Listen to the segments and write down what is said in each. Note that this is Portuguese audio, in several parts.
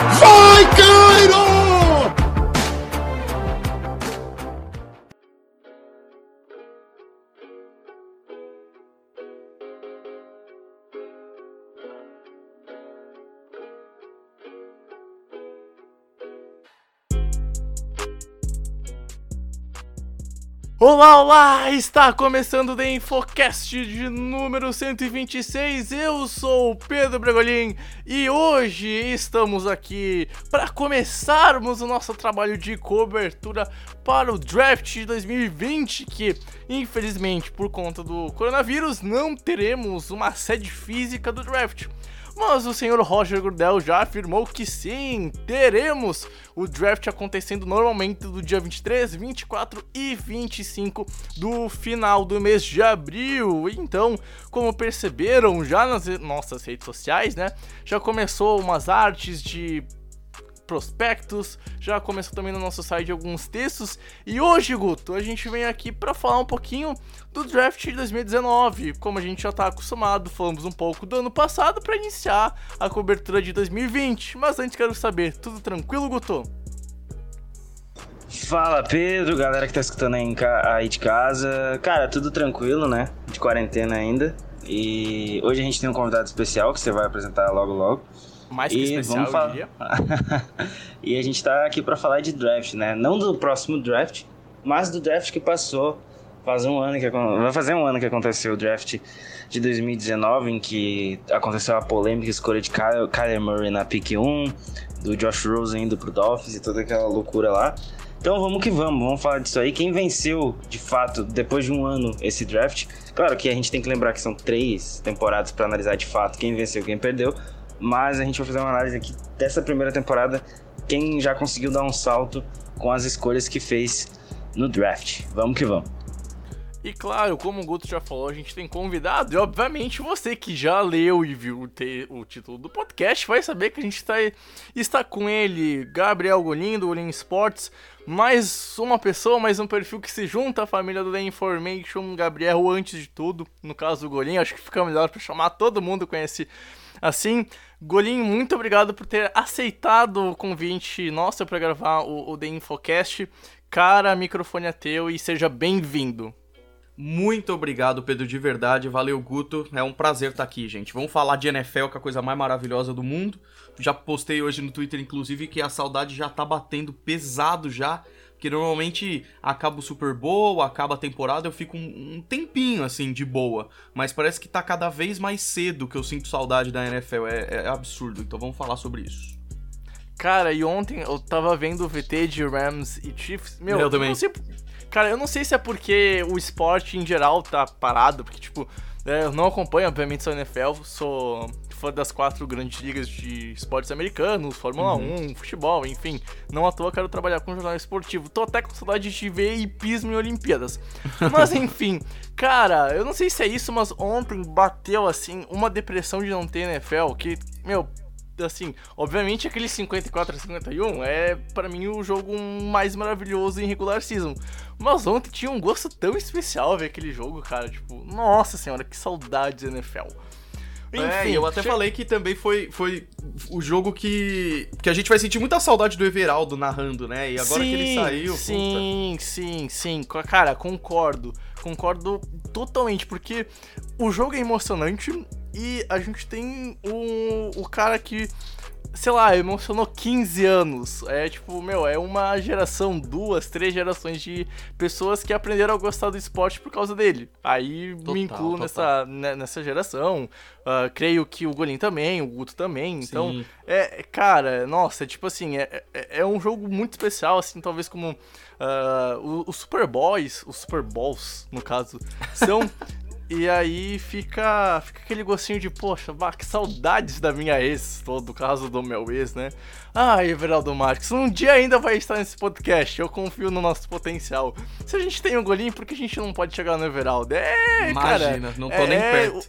Vikings! Olá, olá! Está começando o The Infocast de número 126. Eu sou o Pedro Bregolin e hoje estamos aqui para começarmos o nosso trabalho de cobertura para o draft de 2020, que infelizmente por conta do coronavírus não teremos uma sede física do draft. Mas o senhor Roger Gurdel já afirmou que sim, teremos o draft acontecendo normalmente do dia 23, 24 e 25 do final do mês de abril. Então, como perceberam já nas nossas redes sociais, né? Já começou umas artes de prospectos, já começou também no nosso site alguns textos. E hoje, Guto, a gente vem aqui para falar um pouquinho do draft de 2019. Como a gente já está acostumado, falamos um pouco do ano passado para iniciar a cobertura de 2020. Mas antes quero saber, tudo tranquilo, Guto? Fala Pedro, galera que tá escutando aí, de casa. Cara, tudo tranquilo, né? De quarentena ainda. E hoje a gente tem um convidado especial que você vai apresentar logo logo. Mais que E especial, vamos eu diria. e a gente tá aqui pra falar de draft, né? Não do próximo draft, mas do draft que passou. Faz um ano que vai fazer um ano que aconteceu o draft de 2019, em que aconteceu a polêmica escolha de Kyle, Kyler Murray na pick 1, do Josh Rosen indo pro Dolphins e toda aquela loucura lá. Então vamos que vamos, vamos falar disso aí. Quem venceu, de fato, depois de um ano esse draft? Claro que a gente tem que lembrar que são três temporadas pra analisar de fato quem venceu e quem perdeu. Mas a gente vai fazer uma análise aqui dessa primeira temporada, quem já conseguiu dar um salto com as escolhas que fez no draft. Vamos que vamos. E claro, como o Guto já falou, a gente tem convidado, e obviamente você que já leu e viu o, título do podcast vai saber que a gente tá, está com ele, Gabriel Golim, do Golim Sports, mais uma pessoa, mais um perfil que se junta à família do The Information, Gabriel antes de tudo, no caso do Golim, acho que fica melhor para chamar todo mundo conhece assim. Golim, muito obrigado por ter aceitado o convite nosso para gravar o, o The Infocast. Cara, microfone é teu e seja bem-vindo. Muito obrigado, Pedro, de verdade. Valeu, Guto. É um prazer estar aqui, gente. Vamos falar de NFL, que é a coisa mais maravilhosa do mundo. Já postei hoje no Twitter, inclusive, que a saudade já tá batendo pesado já. Porque normalmente acaba o Super Bowl, acaba a temporada, eu fico um, um tempinho assim de boa. Mas parece que tá cada vez mais cedo que eu sinto saudade da NFL. É, é absurdo. Então vamos falar sobre isso. Cara, e ontem eu tava vendo o VT de Rams e Chiefs. Meu, Eu também. não sei. Cara, eu não sei se é porque o esporte em geral tá parado, porque, tipo, é, eu não acompanho, obviamente, só NFL, sou fã das quatro grandes ligas de esportes americanos, Fórmula Uhum. 1, futebol, enfim. Não à toa quero trabalhar com jornal esportivo. Tô até com saudade de ver hipismo em Olimpíadas. Mas enfim, cara, eu não sei se é isso, mas ontem bateu assim uma depressão de não ter NFL, que, meu, assim, obviamente aquele 54 a 51 é para mim o jogo mais maravilhoso em regular season. Mas ontem tinha um gosto tão especial ver aquele jogo, cara, tipo, nossa senhora, que saudade da É, e eu até che- falei que também foi, foi o jogo que, que a gente vai sentir muita saudade do Everaldo narrando, né? E agora que ele Sim, saiu, Sim, sim, sim. Co- Cara, concordo. Concordo totalmente, porque o jogo é emocionante e a gente tem o, o cara que, sei lá, emocionou 15 anos. É tipo, meu, é uma geração, duas, três gerações de pessoas que aprenderam a gostar do esporte por causa dele. Aí Total, me incluo total. nessa, ne- nessa geração. Ah, creio que o Golim também, o Guto também. Então, Sim. é, cara, nossa, tipo assim, é, é, é um jogo muito especial, assim, talvez como o- os Super Boys, os Super Bowls, no caso, são E aí fica, fica aquele gostinho de, poxa, bah, que saudades da minha ex, todo caso do meu ex, né? Ai, Everaldo Marques, um dia ainda vai estar nesse podcast, eu confio no nosso potencial. Se a gente tem um golinho, por que a gente não pode chegar no Everaldo? É, Imagina, cara, não tô é, nem perto.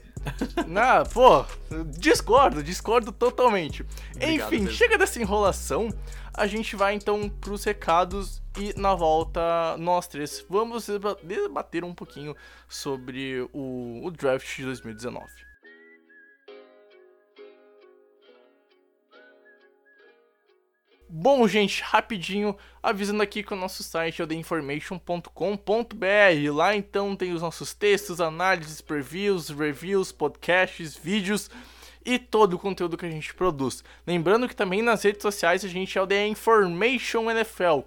Não, pô, discordo, discordo totalmente. Obrigado, Enfim, Pedro. chega dessa enrolação, a gente vai então pros recados e na volta nós três vamos deba- debater um pouquinho sobre o, o draft de 2019. Bom, gente, rapidinho, avisando aqui que o nosso site é o theinformation.com.br. Lá então tem os nossos textos, análises, previews, reviews, podcasts, vídeos e todo o conteúdo que a gente produz. Lembrando que também nas redes sociais a gente é o The Information NFL.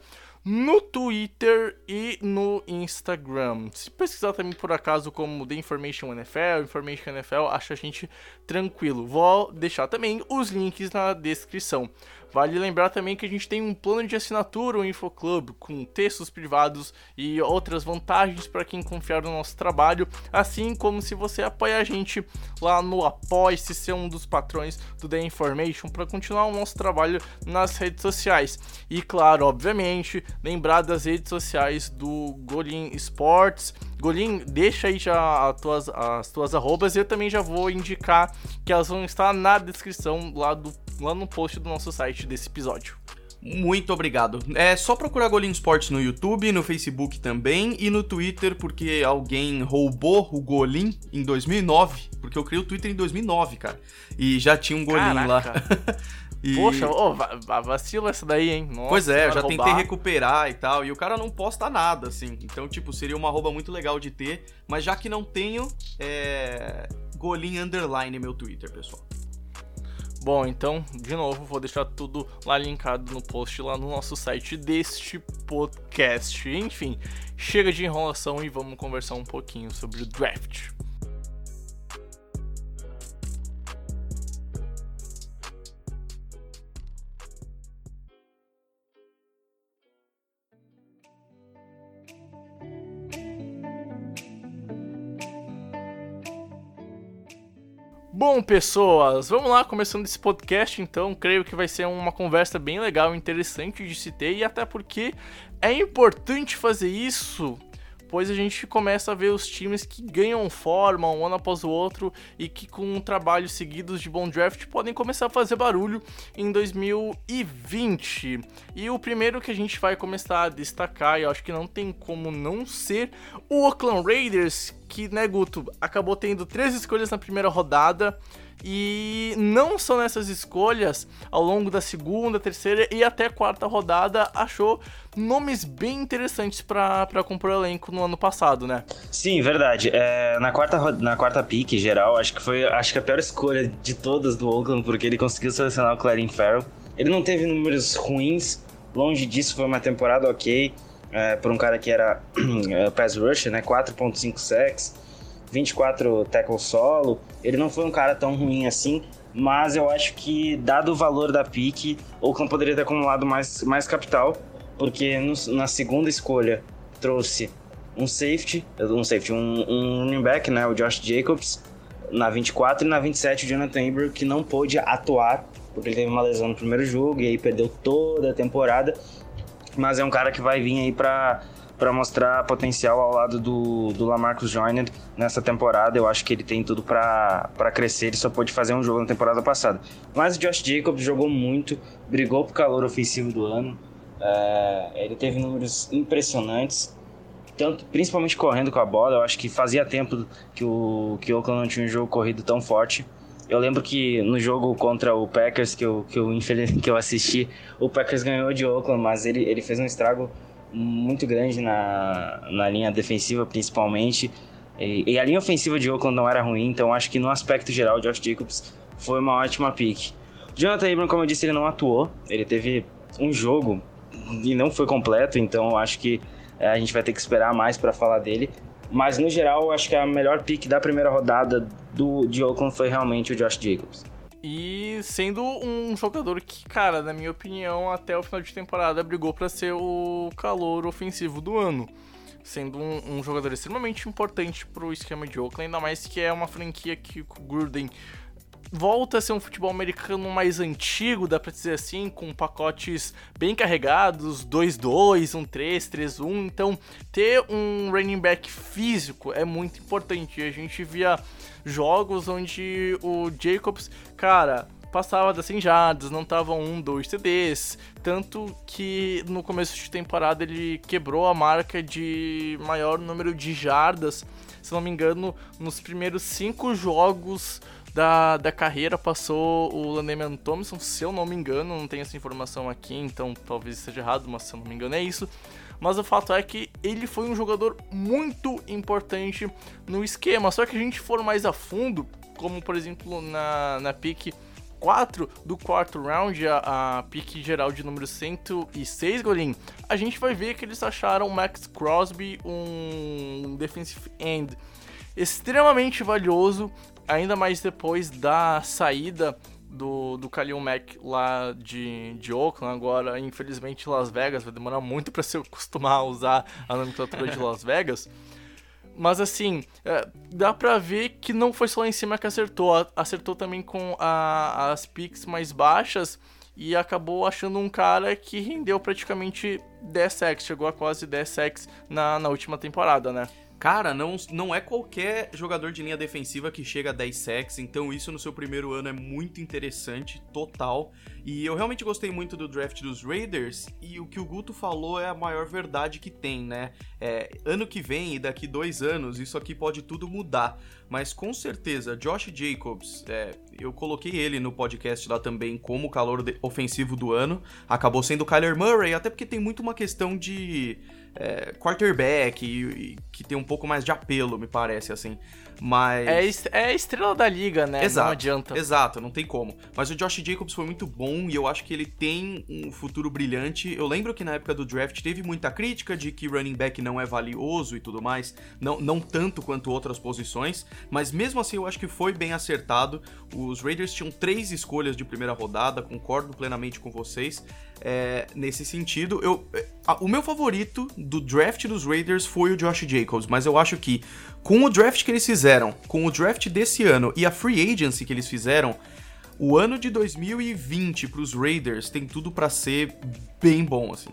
No Twitter e no Instagram. Se pesquisar também por acaso como The Information NFL, Information NFL, acha a gente tranquilo. Vou deixar também os links na descrição. Vale lembrar também que a gente tem um plano de assinatura, o InfoClub, com textos privados e outras vantagens para quem confiar no nosso trabalho, assim como se você apoia a gente lá no Apoie-se, ser um dos patrões do The Information para continuar o nosso trabalho nas redes sociais. E claro, obviamente, lembrar das redes sociais do Golin Sports. Golin, deixa aí já as tuas, as tuas arrobas e eu também já vou indicar que elas vão estar na descrição lá do lá no post do nosso site desse episódio. Muito obrigado. É só procurar Golim Sports no YouTube, no Facebook também e no Twitter, porque alguém roubou o Golim em 2009. Porque eu criei o Twitter em 2009, cara. E já tinha um Golim lá. E- Poxa, va- vacila essa daí, hein? Nossa, Pois é, já tentei roubar. recuperar e tal, e o cara não posta nada, assim. Então, tipo, seria uma arroba muito legal de ter, mas já que não tenho, é. Golim Underline meu Twitter, pessoal. Bom, então, de novo, vou deixar tudo lá linkado no post lá no nosso site deste podcast. Enfim, chega de enrolação e vamos conversar um pouquinho sobre o draft. Bom, pessoas, vamos lá, começando esse podcast, então, creio que vai ser uma conversa bem legal, interessante de se ter, e até porque é importante fazer isso, pois a gente começa a ver os times que ganham forma um ano após o outro e que com trabalhos seguidos de bom draft podem começar a fazer barulho em 2020. E o primeiro que a gente vai começar a destacar, e eu acho que não tem como não ser, o Oakland Raiders, que, né, Guto, acabou tendo três escolhas na primeira rodada. E não só nessas escolhas, ao longo da segunda, terceira e até quarta rodada, achou nomes bem interessantes para compor o elenco no ano passado, né? Sim, verdade. É, na, quarta, na quarta pick, geral, acho que foi acho que a pior escolha de todas do Oakland, porque ele conseguiu selecionar o Clarence Farrell. Ele não teve números ruins, longe disso, foi uma temporada ok. É, por um cara que era é, pass rusher, né? 4.5 sacks, 24 tackle solo. Ele não foi um cara tão ruim assim, mas eu acho que, dado o valor da pick, Oakland poderia ter acumulado mais, mais capital, porque no- na segunda escolha trouxe um safety, um safety, um, um running back, né, o Josh Jacobs, na 24 e na 27 o Jonathan Abram, que não pôde atuar, porque ele teve uma lesão no primeiro jogo e aí perdeu toda a temporada, mas é um cara que vai vir aí pra, pra mostrar potencial ao lado do, do Lamarcus Joyner nessa temporada, eu acho que ele tem tudo pra crescer, ele só pôde fazer um jogo na temporada passada. Mas o Josh Jacobs jogou muito, brigou pro calor ofensivo do ano, é, ele teve números impressionantes, tanto, principalmente correndo com a bola. Eu acho que fazia tempo que o, que o Oakland não tinha um jogo corrido tão forte. Eu lembro que no jogo contra o Packers, que eu, que eu, que eu assisti, o Packers ganhou de Oakland, mas ele, ele fez um estrago muito grande na, na linha defensiva, principalmente. E, e a linha ofensiva de Oakland não era ruim, então acho que no aspecto geral, Josh Jacobs foi uma ótima pick. Jonathan Abram, como eu disse, ele não atuou, ele teve um jogo e não foi completo, então acho que é, a gente vai ter que esperar mais para falar dele. Mas no geral, acho que a melhor pick da primeira rodada do, de Oakland foi realmente o Josh Jacobs. E sendo um jogador que, cara, na minha opinião, até o final de temporada brigou para ser o calor ofensivo do ano. sendo um, um jogador extremamente importante pro esquema de Oakland, ainda mais que é uma franquia que o Gruden volta a ser um futebol americano mais antigo, dá pra dizer assim, com pacotes bem carregados, 2-2, um 3, 3-1. Então, ter um running back físico é muito importante. A gente via jogos onde o Jacobs, cara, passava das 100 jardas, não tava um, dois TDs, tanto que no começo de temporada ele quebrou a marca de maior número de jardas, se não me engano, nos primeiros cinco jogos da, da carreira passou o Landemian Thompson, se eu não me engano, não tenho essa informação aqui, então talvez esteja errado, mas se eu não me engano é isso. Mas o fato é que ele foi um jogador muito importante no esquema. Só que a gente for mais a fundo, como por exemplo na, na pick 4 do quarto round, a, a pick geral de número 106, Golin, a gente vai ver que eles acharam Max Crosby um defensive end extremamente valioso, ainda mais depois da saída do, do Khalil Mack lá de, de Oakland, agora infelizmente Las Vegas, vai demorar muito para se acostumar a usar a nomenclatura de Las Vegas. Mas assim, é, dá pra ver que não foi só lá em cima que acertou, acertou também com a, as picks mais baixas e acabou achando um cara que rendeu praticamente 10 sacks, chegou a quase 10 sacks na, na última temporada, né? Cara, não, não é qualquer jogador de linha defensiva que chega a 10 sacks, então isso no seu primeiro ano é muito interessante, total. E eu realmente gostei muito do draft dos Raiders, e o que o Guto falou é a maior verdade que tem, né? É, ano que vem e daqui dois anos, isso aqui pode tudo mudar. Mas com certeza, Josh Jacobs, é, eu coloquei ele no podcast lá também como calor ofensivo do ano, acabou sendo o Kyler Murray, até porque tem muito uma questão de é, quarterback e, e, que tem um pouco mais de apelo, me parece, assim. Mas. É, é a estrela da liga, né? Exato, não adianta. Exato, não tem como. Mas o Josh Jacobs foi muito bom e eu acho que ele tem um futuro brilhante. Eu lembro que na época do draft teve muita crítica de que running back não é valioso e tudo mais. Não, não tanto quanto outras posições. Mas mesmo assim eu acho que foi bem acertado. Os Raiders tinham três escolhas de primeira rodada, concordo plenamente com vocês é, nesse sentido. Eu, a, o meu favorito do draft dos Raiders foi o Josh Jacobs, mas eu acho que com o draft que eles fizeram, com o draft desse ano e a free agency que eles fizeram, o ano de 2020 para os Raiders tem tudo para ser bem bom, assim.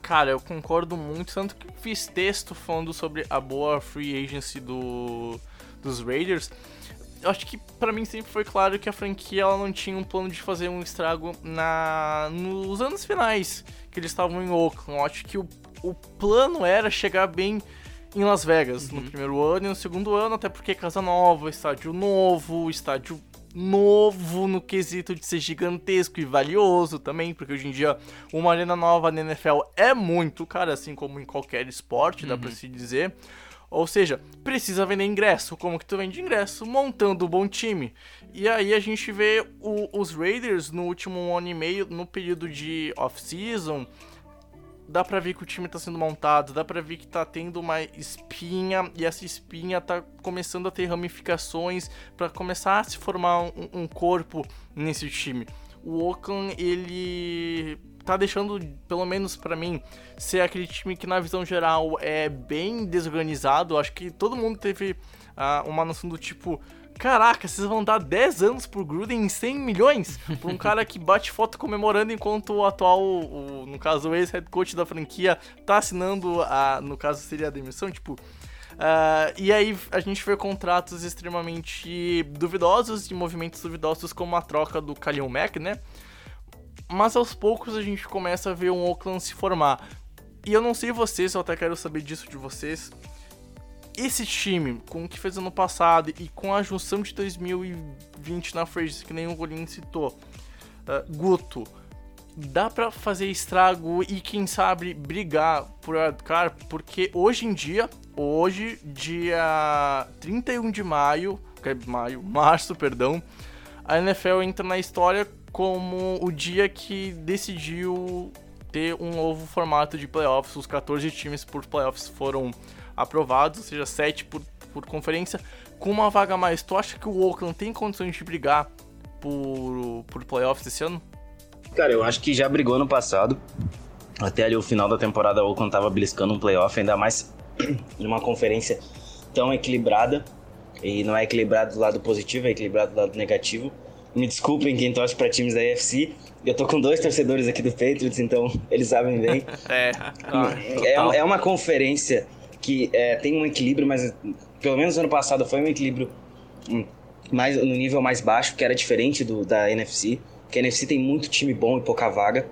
Cara, eu concordo muito, tanto que fiz texto falando sobre a boa free agency do, dos Raiders eu acho que para mim sempre foi claro que a franquia ela não tinha um plano de fazer um estrago na nos anos finais que eles estavam em Oakland. Eu acho que o, o plano era chegar bem em Las Vegas uhum. no primeiro ano e no segundo ano, até porque casa nova, estádio novo, estádio novo no quesito de ser gigantesco e valioso também, porque hoje em dia uma arena nova na NFL é muito cara, assim como em qualquer esporte, uhum. dá pra se dizer. Ou seja, precisa vender ingresso. Como que tu vende ingresso? Montando um bom time. E aí a gente vê o, os Raiders no último ano e meio, no período de off-season, dá pra ver que o time tá sendo montado, dá pra ver que tá tendo uma espinha, e essa espinha tá começando a ter ramificações para começar a se formar um, um corpo nesse time. O Oakland, ele tá deixando, pelo menos para mim, ser aquele time que na visão geral é bem desorganizado. Acho que todo mundo teve uh, uma noção do tipo, caraca, vocês vão dar 10 anos por Gruden em 100 milhões? Por um cara que bate foto comemorando enquanto o atual, o, no caso o ex-head coach da franquia, tá assinando, a, no caso seria a demissão, tipo... Uh, e aí a gente vê contratos extremamente duvidosos e movimentos duvidosos como a troca do Khalil Mack, né? Mas aos poucos a gente começa a ver um Oakland se formar. E eu não sei vocês, eu até quero saber disso de vocês. Esse time, com o que fez ano passado e com a junção de 2020 na frente, que nem o Golinho citou, uh, Guto, dá para fazer estrago e quem sabe brigar por wildcard, porque hoje em dia, hoje, dia 31 de maio, maio, março, perdão, a NFL entra na história como o dia que decidiu ter um novo formato de playoffs. Os 14 times por playoffs foram aprovados, ou seja, 7 por, por conferência, com uma vaga a mais. Tu acha que o Oakland tem condições de brigar por, por playoffs esse ano? Cara, eu acho que já brigou no passado. até ali o final da temporada o Oakland tava beliscando um playoff, ainda mais numa conferência tão equilibrada. E não é equilibrado do lado positivo, é equilibrado do lado negativo. Me desculpem quem torce para times da AFC. Eu tô com dois torcedores aqui do Patriots, então eles sabem bem. É, ah, é, é, uma conferência que é, tem um equilíbrio, mas pelo menos ano passado foi um equilíbrio hum, mais, no nível mais baixo, que era diferente do da NFC. Que a NFC tem muito time bom e pouca vaga.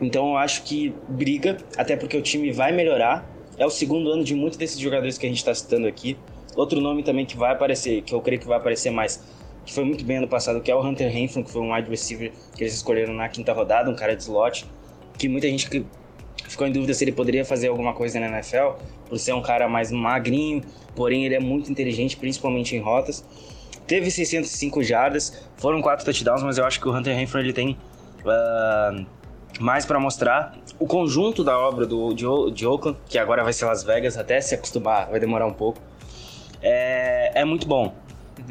Então eu acho que briga, até porque o time vai melhorar. É o segundo ano de muitos desses jogadores que a gente está citando aqui. Outro nome também que vai aparecer, que eu creio que vai aparecer mais, que foi muito bem ano passado, que é o Hunter Renfrew, que foi um wide receiver que eles escolheram na quinta rodada, um cara de slot, que muita gente ficou em dúvida se ele poderia fazer alguma coisa na NFL, por ser um cara mais magrinho, porém ele é muito inteligente, principalmente em rotas. Teve 605 jardas, foram quatro touchdowns, mas eu acho que o Hunter Renfrew ele tem uh, mais para mostrar. O conjunto da obra do, de, de Oakland, que agora vai ser Las Vegas, até se acostumar vai demorar um pouco, é, é muito bom.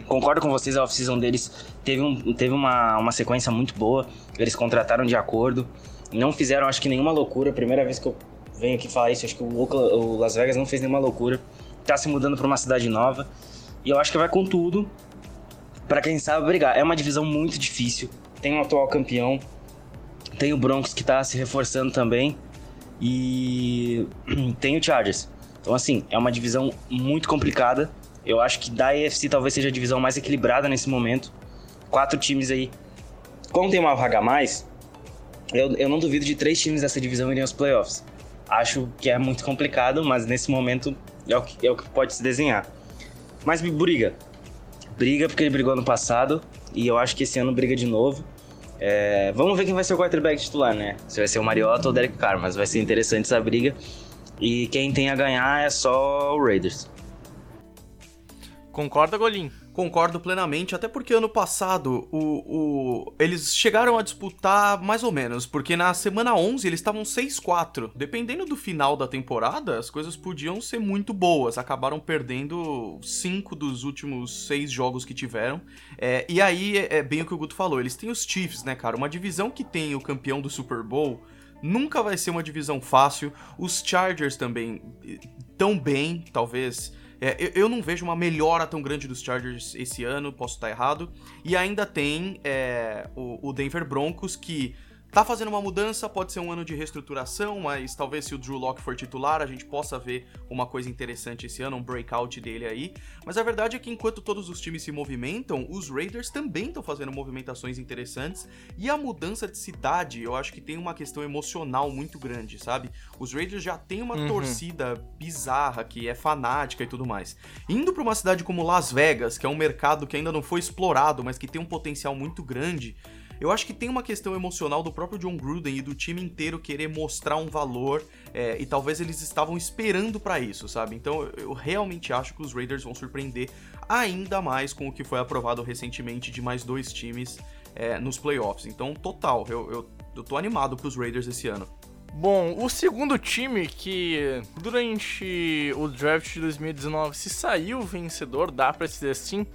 Concordo com vocês, a off-season deles teve, um, teve uma, uma sequência muito boa. Eles contrataram de acordo. Não fizeram, acho que, nenhuma loucura. Primeira vez que eu venho aqui falar isso, acho que o, o Las Vegas não fez nenhuma loucura. Tá se mudando para uma cidade nova. E eu acho que vai com tudo para quem sabe brigar. É uma divisão muito difícil. Tem um atual campeão. Tem o Broncos que tá se reforçando também. E tem o Chargers. Então, assim, é uma divisão muito complicada. Eu acho que da AFC talvez seja a divisão mais equilibrada nesse momento. Quatro times aí. Como tem uma vaga a mais, eu, eu não duvido de três times dessa divisão irem aos playoffs. Acho que é muito complicado, mas nesse momento é o que, é o que pode se desenhar. Mas briga. Briga porque ele brigou ano passado e eu acho que esse ano briga de novo. É, vamos ver quem vai ser o quarterback titular, né? Se vai ser o Mariota ou o Derek Carr, mas vai ser interessante essa briga. E quem tem a ganhar é só o Raiders. Concorda, Golim? Concordo plenamente, até porque ano passado o, o, eles chegaram a disputar mais ou menos, porque na semana 11 eles estavam 6-4. Dependendo do final da temporada, as coisas podiam ser muito boas. Acabaram perdendo cinco dos últimos seis jogos que tiveram. É, e aí é, é bem o que o Guto falou: eles têm os Chiefs, né, cara? Uma divisão que tem o campeão do Super Bowl nunca vai ser uma divisão fácil. Os Chargers também eh, tão bem, talvez é, eu, eu, não vejo uma melhora tão grande dos Chargers esse ano, posso estar errado. E ainda tem é, o, o Denver Broncos, que Tá fazendo uma mudança, pode ser um ano de reestruturação, mas talvez se o Drew Locke for titular, a gente possa ver uma coisa interessante esse ano, um breakout dele aí. Mas a verdade é que enquanto todos os times se movimentam, os Raiders também estão fazendo movimentações interessantes. E a mudança de cidade, eu acho que tem uma questão emocional muito grande, sabe? Os Raiders já têm uma uhum. torcida bizarra que é fanática e tudo mais. Indo para uma cidade como Las Vegas, que é um mercado que ainda não foi explorado, mas que tem um potencial muito grande, eu acho que tem uma questão emocional do próprio John Gruden e do time inteiro querer mostrar um valor é, e talvez eles estavam esperando para isso, sabe? Então eu realmente acho que os Raiders vão surpreender ainda mais com o que foi aprovado recentemente de mais dois times é, nos playoffs. Então, total, eu, eu, eu tô animado pros Raiders esse ano. Bom, o segundo time que durante o draft de 2019 se saiu vencedor, dá pra dizer assim,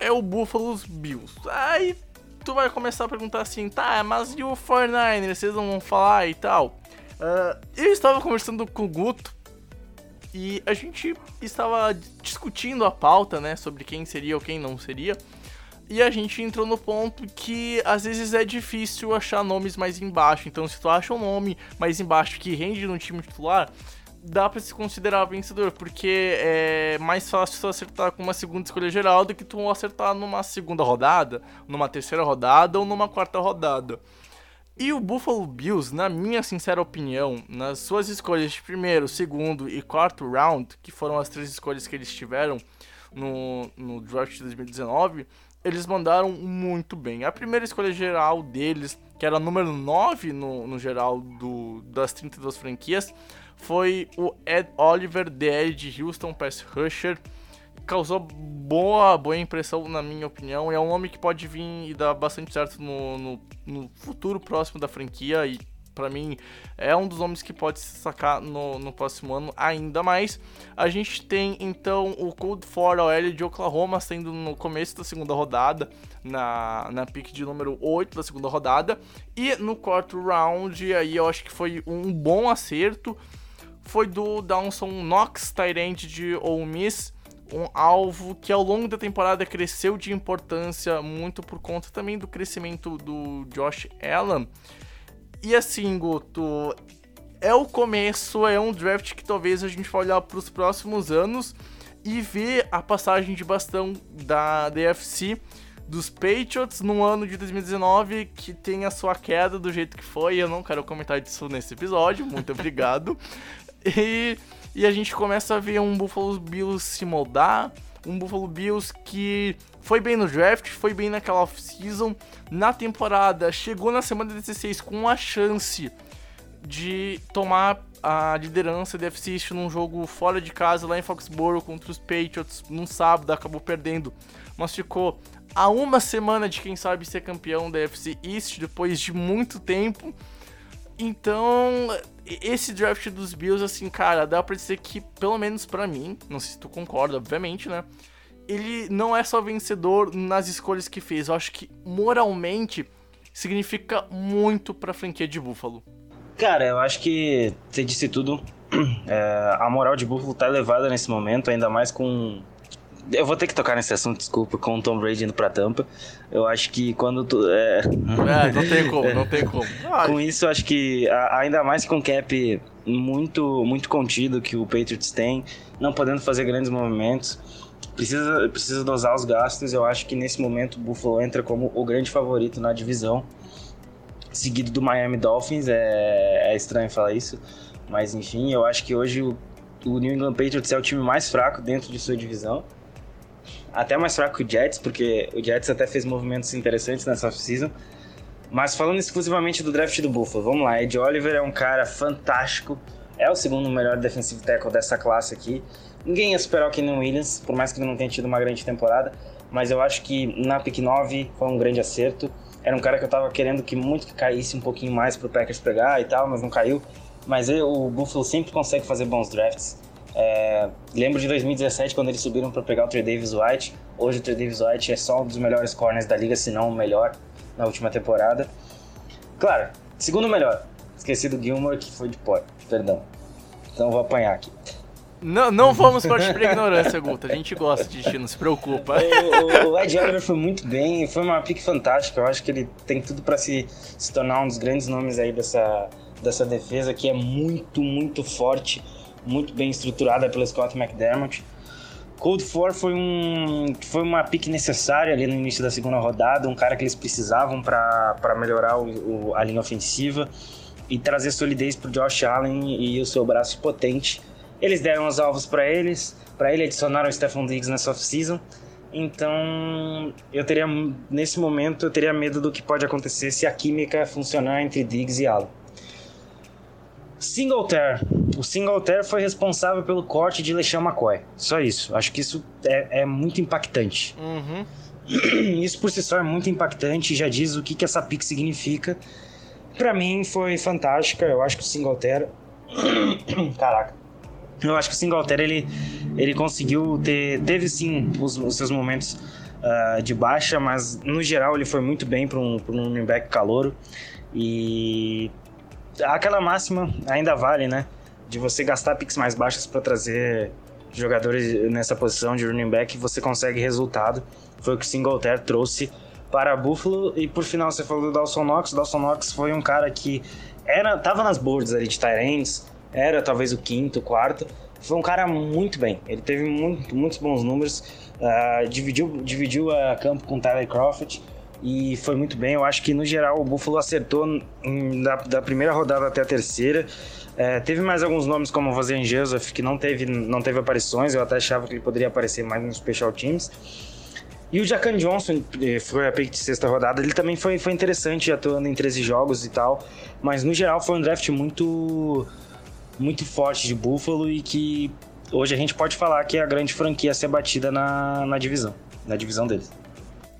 é o Buffalo Bills. Aí tu vai começar a perguntar assim, tá, mas e o 49ers, vocês não vão falar e tal? Uh, eu estava conversando com o Guto e a gente estava discutindo a pauta, né, sobre quem seria ou quem não seria. E a gente entrou no ponto que às vezes é difícil achar nomes mais embaixo. Então, se tu acha um nome mais embaixo que rende no time titular, dá para se considerar vencedor, porque é mais fácil tu acertar com uma segunda escolha geral do que tu acertar numa segunda rodada, numa terceira rodada ou numa quarta rodada. E o Buffalo Bills, na minha sincera opinião, nas suas escolhas de primeiro, segundo e quarto round, que foram as três escolhas que eles tiveram no, no draft de 2019, eles mandaram muito bem. A primeira escolha geral deles, que era número 9 no, no geral do, das 32 franquias, foi o Ed Oliver, DL de Houston Pass Rusher. Causou boa, boa impressão, na minha opinião. É um nome que pode vir e dar bastante certo no, no, no futuro próximo da franquia e para mim é um dos nomes que pode se sacar no, no próximo ano ainda mais. A gente tem então o Cold For OL de Oklahoma sendo no começo da segunda rodada, na, na pick de número 8 da segunda rodada. E no quarto round, aí eu acho que foi um bom acerto. Foi do Downson Knox, Tyrant de Ole Miss um alvo que ao longo da temporada cresceu de importância muito por conta também do crescimento do Josh Allen. E assim, Guto, é o começo, é um draft que talvez a gente vai olhar para os próximos anos e ver a passagem de bastão da DFC dos Patriots no ano de 2019 que tem a sua queda do jeito que foi. Eu não quero comentar disso nesse episódio, muito obrigado. E e a gente começa a ver um Buffalo Bills se moldar, um Buffalo Bills que foi bem no draft, foi bem naquela off-season, na temporada, chegou na semana 16 com a chance de tomar a liderança da FC East num jogo fora de casa lá em Foxborough contra os Patriots num sábado, acabou perdendo, mas ficou a uma semana de quem sabe ser campeão da FC East depois de muito tempo. Então, esse draft dos Bills, assim, cara, dá pra dizer que, pelo menos para mim, não sei se tu concorda, obviamente, né? Ele não é só vencedor nas escolhas que fez, eu acho que moralmente significa muito pra franquia de Buffalo. Cara, eu acho que você disse tudo. É, a moral de Buffalo tá elevada nesse momento, ainda mais com eu vou ter que tocar nesse assunto, desculpa, com o Tom Brady indo pra tampa. Eu acho que quando tu. É, é não tem como, não tem como. com isso, acho que ainda mais com o cap muito, muito contido que o Patriots tem, não podendo fazer grandes movimentos, precisa, precisa dosar os gastos. Eu acho que nesse momento o Buffalo entra como o grande favorito na divisão, seguido do Miami Dolphins. É, é estranho falar isso, mas enfim, eu acho que hoje o, o New England Patriots é o time mais fraco dentro de sua divisão até mais fraco que o Jets, porque o Jets até fez movimentos interessantes nessa off-season. Mas falando exclusivamente do draft do Buffalo, vamos lá. Ed Oliver é um cara fantástico, é o segundo melhor defensive tackle dessa classe aqui. Ninguém ia superar o Kenan Williams, por mais que ele não tenha tido uma grande temporada, mas eu acho que na pick 9 foi um grande acerto. Era um cara que eu tava querendo que muito que caísse um pouquinho mais pro Packers pegar e tal, mas não caiu. Mas eu, o Buffalo sempre consegue fazer bons drafts. É, lembro de 2017 quando eles subiram para pegar o Trey Davis White. Hoje o Trey Davis White é só um dos melhores corners da liga, se não o melhor na última temporada. Claro, segundo melhor. Esqueci do Gilmore que foi de pó. Perdão. Então vou apanhar aqui. Não, não vamos partir pra ignorância, Guto. A gente gosta de ti, não se preocupa. O, o, Ed Oliver foi muito bem, foi uma pick fantástica. Eu acho que ele tem tudo para se, se tornar um dos grandes nomes aí dessa, dessa defesa que é muito, muito forte muito bem estruturada pelo Scott McDermott. Cold Four foi, um, foi uma pick necessária ali no início da segunda rodada, um cara que eles precisavam para melhorar o, o, a linha ofensiva e trazer solidez para Josh Allen e o seu braço potente. Eles deram os alvos para eles, para ele adicionaram o Stephon Diggs nessa off-season. Então, eu teria nesse momento eu teria medo do que pode acontecer se a química funcionar entre Diggs e Allen. Singletary. O Singletary foi responsável pelo corte de LeSean McCoy. Só isso. Acho que isso é, é muito impactante. Uhum. Isso por si só é muito impactante e já diz o que, que essa pick significa. Para mim foi fantástica. Eu acho que o Singletary... Caraca. Eu acho que o Singletary ele, ele conseguiu ter... Teve sim os, os seus momentos uh, de baixa, mas no geral ele foi muito bem para um, um running back calouro. E aquela máxima ainda vale, né? De você gastar picks mais baixos para trazer jogadores nessa posição de running back, você consegue resultado. Foi o que o Singletary trouxe para Buffalo. E por final, você falou do Dawson Knox. O Dawson Knox foi um cara que era, tava nas boards ali de Tyrants, era talvez o quinto, quarto. Foi um cara muito bem. Ele teve muito, muitos bons números. Uh, dividiu, dividiu a campo com Tyler Crawford e foi muito bem. Eu acho que no geral o Buffalo acertou da, da, primeira rodada até a terceira. É, teve mais alguns nomes como o Vazen Joseph que não teve, não teve aparições, eu até achava que ele poderia aparecer mais nos special teams. E o Jacan Johnson foi a pick de sexta rodada, ele também foi, foi interessante atuando em 13 jogos e tal, mas no geral foi um draft muito muito forte de Buffalo e que hoje a gente pode falar que é a grande franquia a ser batida na, na divisão, na divisão deles.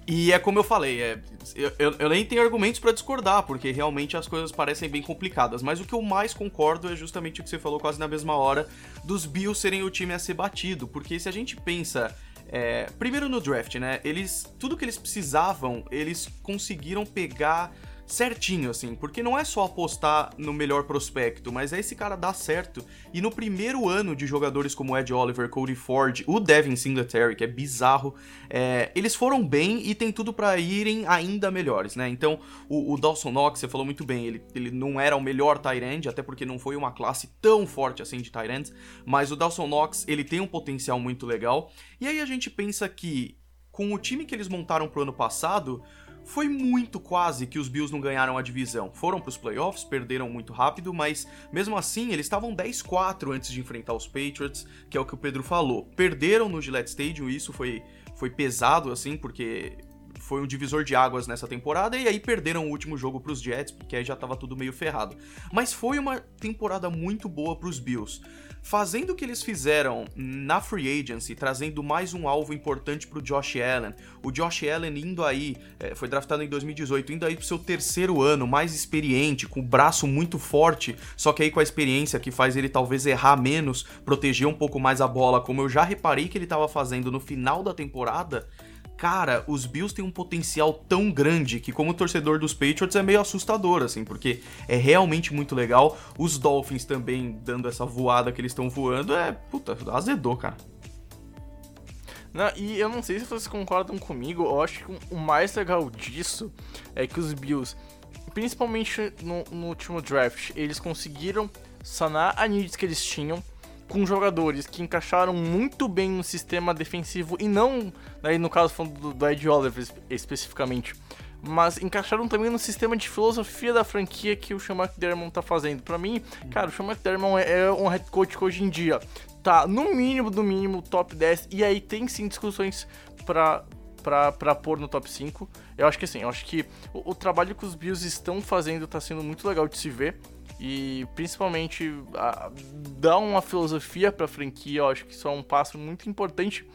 E é como eu falei, é, eu, eu, eu nem tenho argumentos para discordar, porque realmente as coisas parecem bem complicadas. Mas o que eu mais concordo é justamente o que você falou quase na mesma hora, dos Bills serem o time a ser batido. Porque se a gente pensa é, primeiro no draft, né? Eles. Tudo que eles precisavam, eles conseguiram pegar certinho, assim, porque não é só apostar no melhor prospecto, mas é esse cara dar certo. E no primeiro ano de jogadores como Ed Oliver, Cody Ford, o Devin Singletary, que é bizarro, é, eles foram bem e tem tudo para irem ainda melhores, né? Então, o, o, Dawson Knox, você falou muito bem, ele, ele não era o melhor end, até porque não foi uma classe tão forte assim de ends, mas o Dawson Knox, ele tem um potencial muito legal. E aí a gente pensa que com o time que eles montaram pro ano passado, foi muito quase que os Bills não ganharam a divisão. Foram para os playoffs, perderam muito rápido, mas mesmo assim eles estavam 10-4 antes de enfrentar os Patriots, que é o que o Pedro falou. Perderam no Gillette Stadium, isso foi, foi pesado assim, porque foi um divisor de águas nessa temporada e aí perderam o último jogo para os Jets, porque aí já estava tudo meio ferrado. Mas foi uma temporada muito boa para os Bills fazendo o que eles fizeram na free agency, trazendo mais um alvo importante para o Josh Allen. O Josh Allen indo aí, é, foi draftado em 2018, indo aí pro seu terceiro ano, mais experiente, com o braço muito forte, só que aí com a experiência que faz ele talvez errar menos, proteger um pouco mais a bola, como eu já reparei que ele estava fazendo no final da temporada cara, os Bills têm um potencial tão grande que, como torcedor dos Patriots, é meio assustador, assim, porque é realmente muito legal. Os Dolphins também dando essa voada que eles estão voando, é, puta, azedou, cara. Não, e eu não sei se vocês concordam comigo, eu acho que o mais legal disso é que os Bills, principalmente no, no último draft, eles conseguiram sanar a needs que eles tinham com jogadores que encaixaram muito bem no sistema defensivo e não, aí no caso falando do, do Ed Oliver especificamente, mas encaixaram também no sistema de filosofia da franquia que o Sean McDermott tá fazendo. Para mim, cara, o Sean McDermott é, é um head coach que hoje em dia tá no mínimo do mínimo top 10 e aí tem sim discussões para pra, pra pôr no top 5. Eu acho que assim, eu acho que o, o trabalho que os Bills estão fazendo tá sendo muito legal de se ver e principalmente a, dar uma filosofia para a franquia, eu acho que isso é um passo muito importante.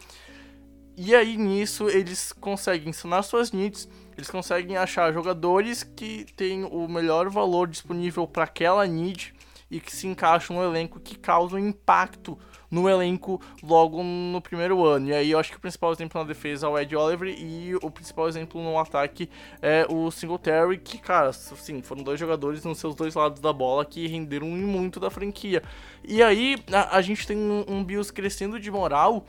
E aí nisso eles conseguem ensinar suas needs, eles conseguem achar jogadores que têm o melhor valor disponível para aquela need e que se encaixam no elenco que causam impacto no elenco logo no primeiro ano. E aí eu acho que o principal exemplo na defesa é o Ed Oliver e o principal exemplo no ataque é o Singletary, que, cara, sim, foram dois jogadores nos seus dois lados da bola que renderam muito da franquia. E aí a, a gente tem um, um Bills crescendo de moral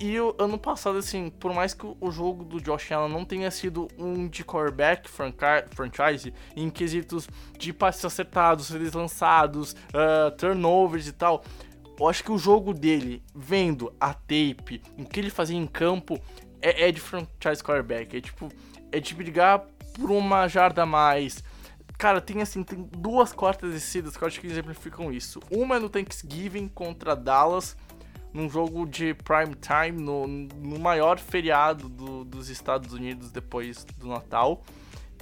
e o ano passado, assim, por mais que o jogo do Josh Allen não tenha sido um de quarterback franchise, em quesitos de passes acertados, seres lançados, uh, turnovers e tal, eu acho que o jogo dele, vendo a tape, o que ele fazia em campo, é, é de franchise quarterback. É tipo, é de brigar por uma jarda a mais. Cara, tem assim, tem duas quartas descidas que eu acho que exemplificam isso. Uma é no Thanksgiving contra Dallas, num jogo de prime time, no, no maior feriado do, dos Estados Unidos depois do Natal.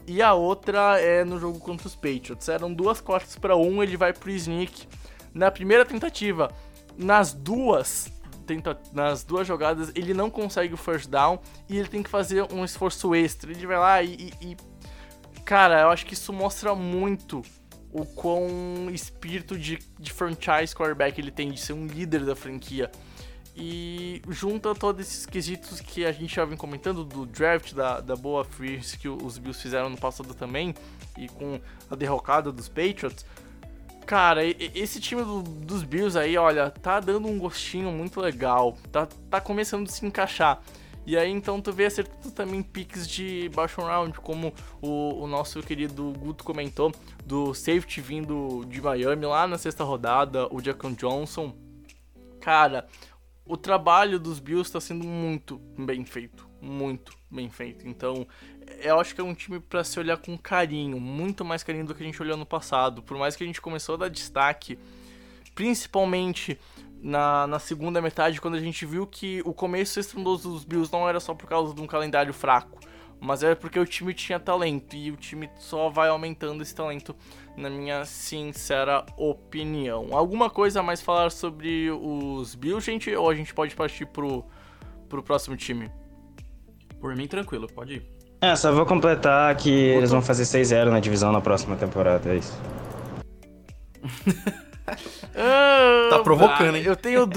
E a outra é no jogo contra os Patriots. Eram duas quartas para um, ele vai pro sneak na primeira tentativa, nas duas tenta, nas duas jogadas, ele não consegue o first down e ele tem que fazer um esforço extra. Ele vai lá e, e, e cara, eu acho que isso mostra muito o quão espírito de, de franchise quarterback ele tem, de ser um líder da franquia. E junta todos esses quesitos que a gente já vem comentando do draft, da, da boa free que os Bills fizeram no passado também, e com a derrocada dos Patriots, Cara, esse time do, dos Bills aí, olha, tá dando um gostinho muito legal. Tá, tá começando a se encaixar. E aí então tu vê acertando também picks de baixo round, como o, o, nosso querido Guto comentou, do safety vindo de Miami lá na sexta rodada, o Jacon Johnson. Cara, o trabalho dos Bills está sendo muito bem feito, muito bem feito. Então, eu acho que é um time para se olhar com carinho, muito mais carinho do que a gente olhou no passado. Por mais que a gente começou a dar destaque, principalmente na, na segunda metade, quando a gente viu que o começo estrondoso dos Bills não era só por causa de um calendário fraco, mas era porque o time tinha talento e o time só vai aumentando esse talento, na minha sincera opinião. Alguma coisa a mais falar sobre os Bills, gente? Ou a gente pode partir pro, pro próximo time? Por mim, tranquilo, pode ir. É, só vou completar que eles vão fazer 6-0 na divisão na próxima temporada, é isso. Ah, Tá provocando, hein? Eu tenho,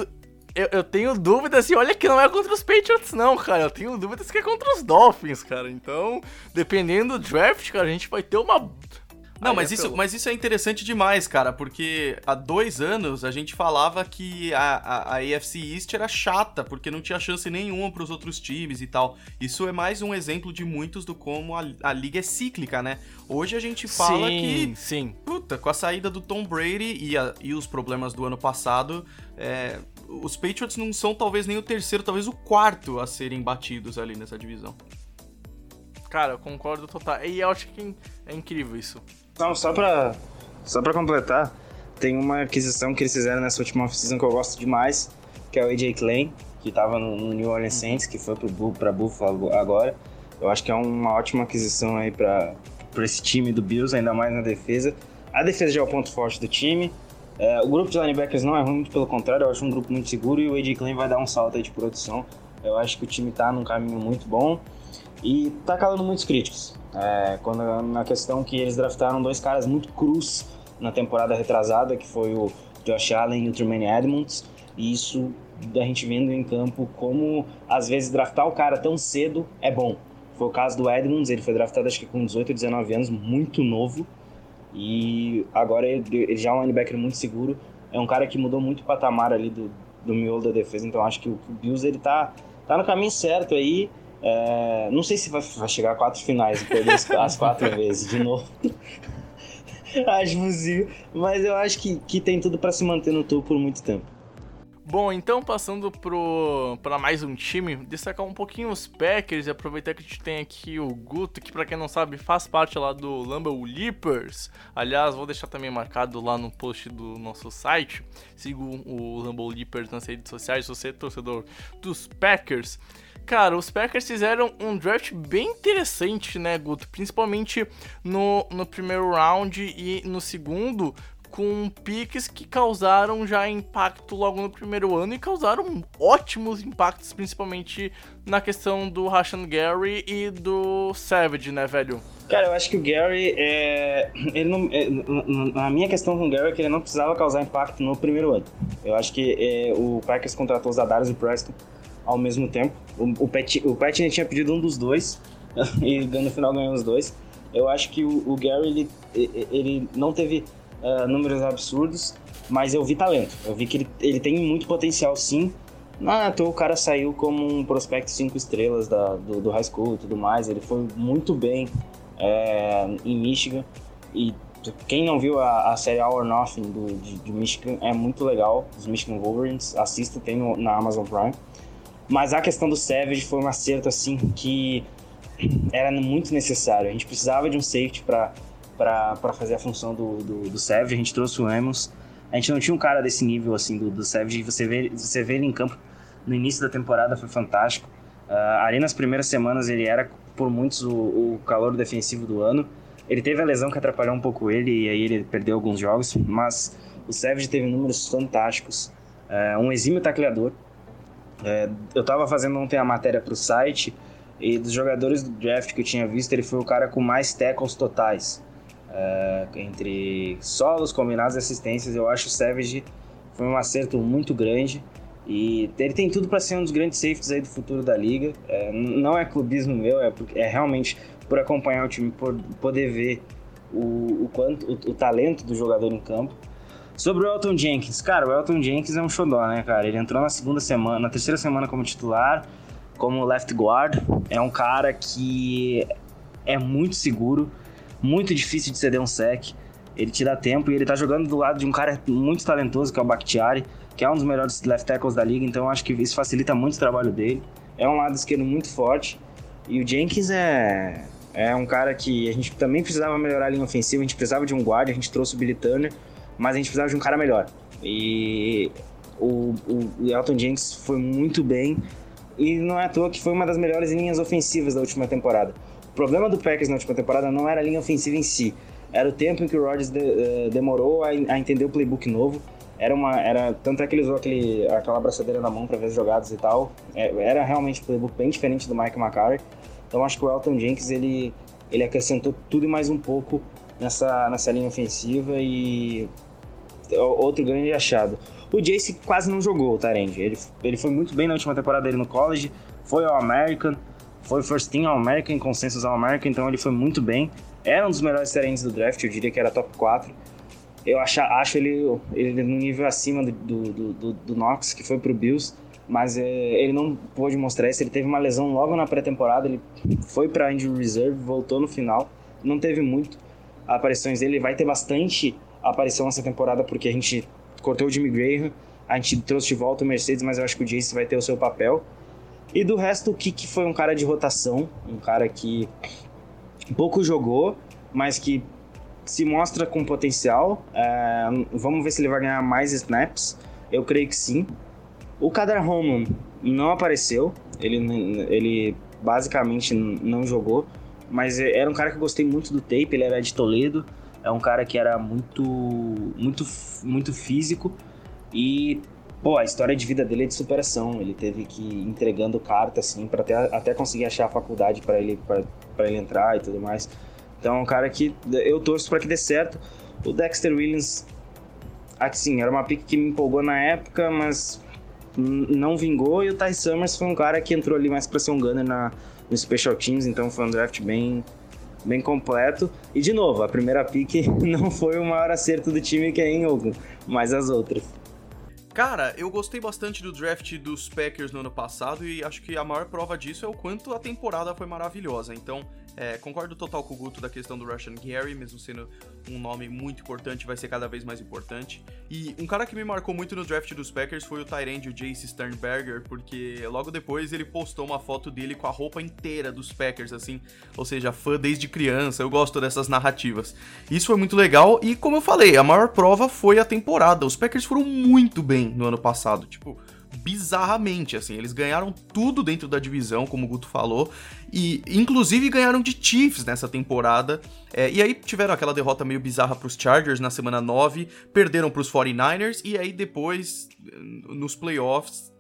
eu, eu tenho dúvidas e olha que não é contra os Patriots, não, cara. Eu tenho dúvidas que é contra os Dolphins, cara. Então, dependendo do draft, cara, a gente vai ter uma. Não, Aí mas é isso, pelo- mas isso é interessante demais, cara, porque há dois anos a gente falava que a, a, a AFC East era chata, porque não tinha chance nenhuma pros outros times e tal. Isso é mais um exemplo de muitos do como a, a liga é cíclica, né? Hoje a gente fala sim, que sim. Puta, com a saída do Tom Brady e, a- e os problemas do ano passado, é, os Patriots não são talvez nem o terceiro, talvez o quarto a serem batidos ali nessa divisão. Cara, eu concordo total. E eu acho que é incrível isso. Então, só pra, só pra completar, tem uma aquisição que eles fizeram nessa última off-season que eu gosto demais, que é o AJ Klein, que tava no, no New Orleans Saints, que foi pro, pra Buffalo agora. Eu acho que é uma ótima aquisição aí pra, pra esse time do Bills, ainda mais na defesa. A defesa já é o ponto forte do time. É, o grupo de linebackers não é ruim, muito pelo contrário, eu acho um grupo muito seguro e o AJ Klein vai dar um salto aí de produção. Eu acho que o time tá num caminho muito bom e tá calando muitos críticos. É, quando, na questão que eles draftaram dois caras muito crus na temporada retrasada, que foi o Josh Allen e o Tremaine Edmonds, e isso da gente vendo em campo como às vezes draftar o cara tão cedo é bom. Foi o caso do Edmonds, ele foi draftado acho que com 18, 19 anos, muito novo, e agora ele, ele já é um linebacker muito seguro, é um cara que mudou muito o patamar ali do, do miolo da defesa, então acho que o, o Bills ele tá, tá no caminho certo aí, é, não sei se vai, vai chegar a quatro finais e perder as, quatro vezes de novo. acho possível, mas eu acho que, que tem tudo pra se manter no topo por muito tempo. Bom, então passando para mais um time, destacar um pouquinho os Packers e aproveitar que a gente tem aqui o Guto, que pra quem não sabe faz parte lá do Lambeau Leapers. Aliás, vou deixar também marcado lá no post do nosso site. Siga o Lambeau Leapers nas redes sociais, se você é torcedor dos Packers. Cara, os Packers fizeram um draft bem interessante, né, Guto? Principalmente no, no primeiro round e no segundo, com piques que causaram já impacto logo no primeiro ano e causaram ótimos impactos, principalmente na questão do Rashan Gary e do Savage, né, velho? Cara, eu acho que o Gary, é, ele não, é, a minha questão com o Gary é que ele não precisava causar impacto no primeiro ano. Eu acho que é, o Packers contratou os Adarius e o Preston ao mesmo tempo. O, o, Pat, o Pat tinha pedido um dos dois e no final ganhou os dois. Eu acho que o, o Gary, ele, ele não teve ah, números absurdos, mas eu vi talento. Eu vi que ele, ele tem muito potencial sim. Não é toa o cara saiu como um prospecto 5 estrelas da, do, do high school e tudo mais. Ele foi muito bem é, em Michigan. E quem não viu a, a série All or Nothing do, de, de Michigan é muito legal. Os Michigan Wolverines, assista, tem no- na Amazon Prime. Mas a questão do Savage foi um acerto assim que era muito necessário. A gente precisava de um safety para fazer a função do, do, do Savage. A gente trouxe o Amos. A gente não tinha um cara desse nível assim do, do Savage. Você vê, você vê ele em campo no início da temporada foi fantástico. Ah, ali nas primeiras semanas ele era por muitos o, o calor defensivo do ano. Ele teve a lesão que atrapalhou um pouco ele e aí ele perdeu alguns jogos, mas o Savage teve números fantásticos. É, um exímio tacleador. É, eu tava fazendo ontem a matéria pro site e dos jogadores do draft que eu tinha visto, ele foi o cara com mais tackles totais. É, entre solos, combinados e assistências, eu acho o Savage foi um acerto muito grande. E ele tem tudo para ser um dos grandes safeties aí do futuro da liga. É, não é clubismo meu, é, é realmente por acompanhar o time, por poder ver o, o quanto o, o talento do jogador em campo. Sobre o Elton Jenkins, cara, o Elton Jenkins é um xodó, né, cara? Ele entrou na segunda semana, na terceira semana como titular, como left guard. É um cara que é muito seguro, muito difícil de ceder um sec. Ele te dá tempo e ele tá jogando do lado de um cara muito talentoso, que é o Bakhtiari, que é um dos melhores left tackles da liga, então acho que isso facilita muito o trabalho dele. É um lado esquerdo muito forte. E o Jenkins é, é um cara que a gente também precisava melhorar a linha ofensiva, a gente precisava de um guarda, a gente trouxe o Billy Turner, mas a gente precisava de um cara melhor. E o, o Elton Jenkins foi muito bem, e não é à toa que foi uma das melhores linhas ofensivas da última temporada. O problema do Packers na última temporada não era a linha ofensiva em si, era o tempo em que o Rodgers de- eh, demorou a, a entender o playbook novo, Era uma. Era, tanto é que ele usou aquele, aquela abraçadeira na mão para ver as jogadas e tal. É, era realmente um playbook bem diferente do Mike McCarthy. Então acho que o Elton Jenkins ele, ele acrescentou tudo e mais um pouco nessa, nessa linha ofensiva e outro grande achado. O Jace quase não jogou o Tyrande. Ele, ele foi muito bem na última temporada dele no college, foi ao American, foi first team ao American, consensus ao American, então ele foi muito bem. Era um dos melhores Tyrands do draft, eu diria que era top 4 eu acho, acho ele, ele no nível acima do, do, do, do Knox, que foi pro Bills, mas é, ele não pôde mostrar isso. Ele teve uma lesão logo na pré-temporada, ele foi para injury reserve, voltou no final, não teve muito aparições dele. Ele vai ter bastante aparição nessa temporada porque a gente cortou o Jimmy Graham, a gente trouxe de volta o Mercedes, mas eu acho que o Jace vai ter o seu papel. E do resto, o Kiki foi um cara de rotação, um cara que pouco jogou, mas que se mostra com potencial. É, vamos ver se ele vai ganhar mais snaps. Eu creio que sim. O Kader Roman não apareceu. Ele, ele basicamente não jogou. Mas era um cara que eu gostei muito do tape. Ele era de Toledo. É um cara que era muito, muito, muito físico. E, pô, a história de vida dele é de superação. Ele teve que ir entregando carta, assim, para até, até conseguir achar a faculdade para ele, ele entrar e tudo mais. Então é um cara que eu torço para que dê certo. O Dexter Williams, assim, era uma pick que me empolgou na época, mas não vingou. E o Ty Summers foi um cara que entrou ali mais para ser um gunner na, no Special Teams, então foi um draft bem, bem completo. E de novo, a primeira pick não foi o maior acerto do time que é em Oakland, mas as outras. Cara, eu gostei bastante do draft dos Packers no ano passado e acho que a maior prova disso é o quanto a temporada foi maravilhosa. Então, é, concordo total com o Guto da questão do Russian Gary, mesmo sendo um nome muito importante, vai ser cada vez mais importante. E um cara que me marcou muito no draft dos Packers foi o Tyrande, o Jace Sternberger, porque logo depois ele postou uma foto dele com a roupa inteira dos Packers, assim, ou seja, fã desde criança. Eu gosto dessas narrativas. Isso foi muito legal e, como eu falei, a maior prova foi a temporada. Os Packers foram muito bem no ano passado, tipo bizarramente, assim. Eles ganharam tudo dentro da divisão, como o Guto falou, e inclusive ganharam de Chiefs nessa temporada. É, e aí tiveram aquela derrota meio bizarra para os Chargers na semana 9, perderam para os 49ers, e aí depois, nos playoffs,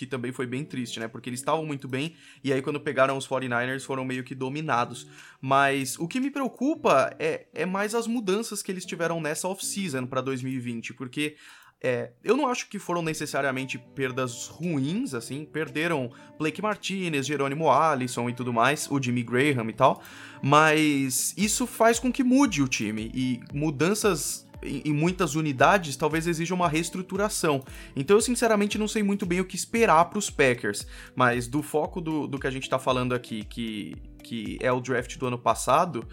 que também foi bem triste, né? Porque eles estavam muito bem e aí quando pegaram os 49ers foram meio que dominados. Mas o que me preocupa é, é mais as mudanças que eles tiveram nessa off-season para 2020, porque é, eu não acho que foram necessariamente perdas ruins, assim, perderam Blake Martinez, Jerônimo Allison e tudo mais, o Jimmy Graham e tal, mas isso faz com que mude o time e mudanças em muitas unidades talvez exijam uma reestruturação. Então eu sinceramente não sei muito bem o que esperar para os Packers, mas do foco do, do que a gente está falando aqui, que, que é o draft do ano passado,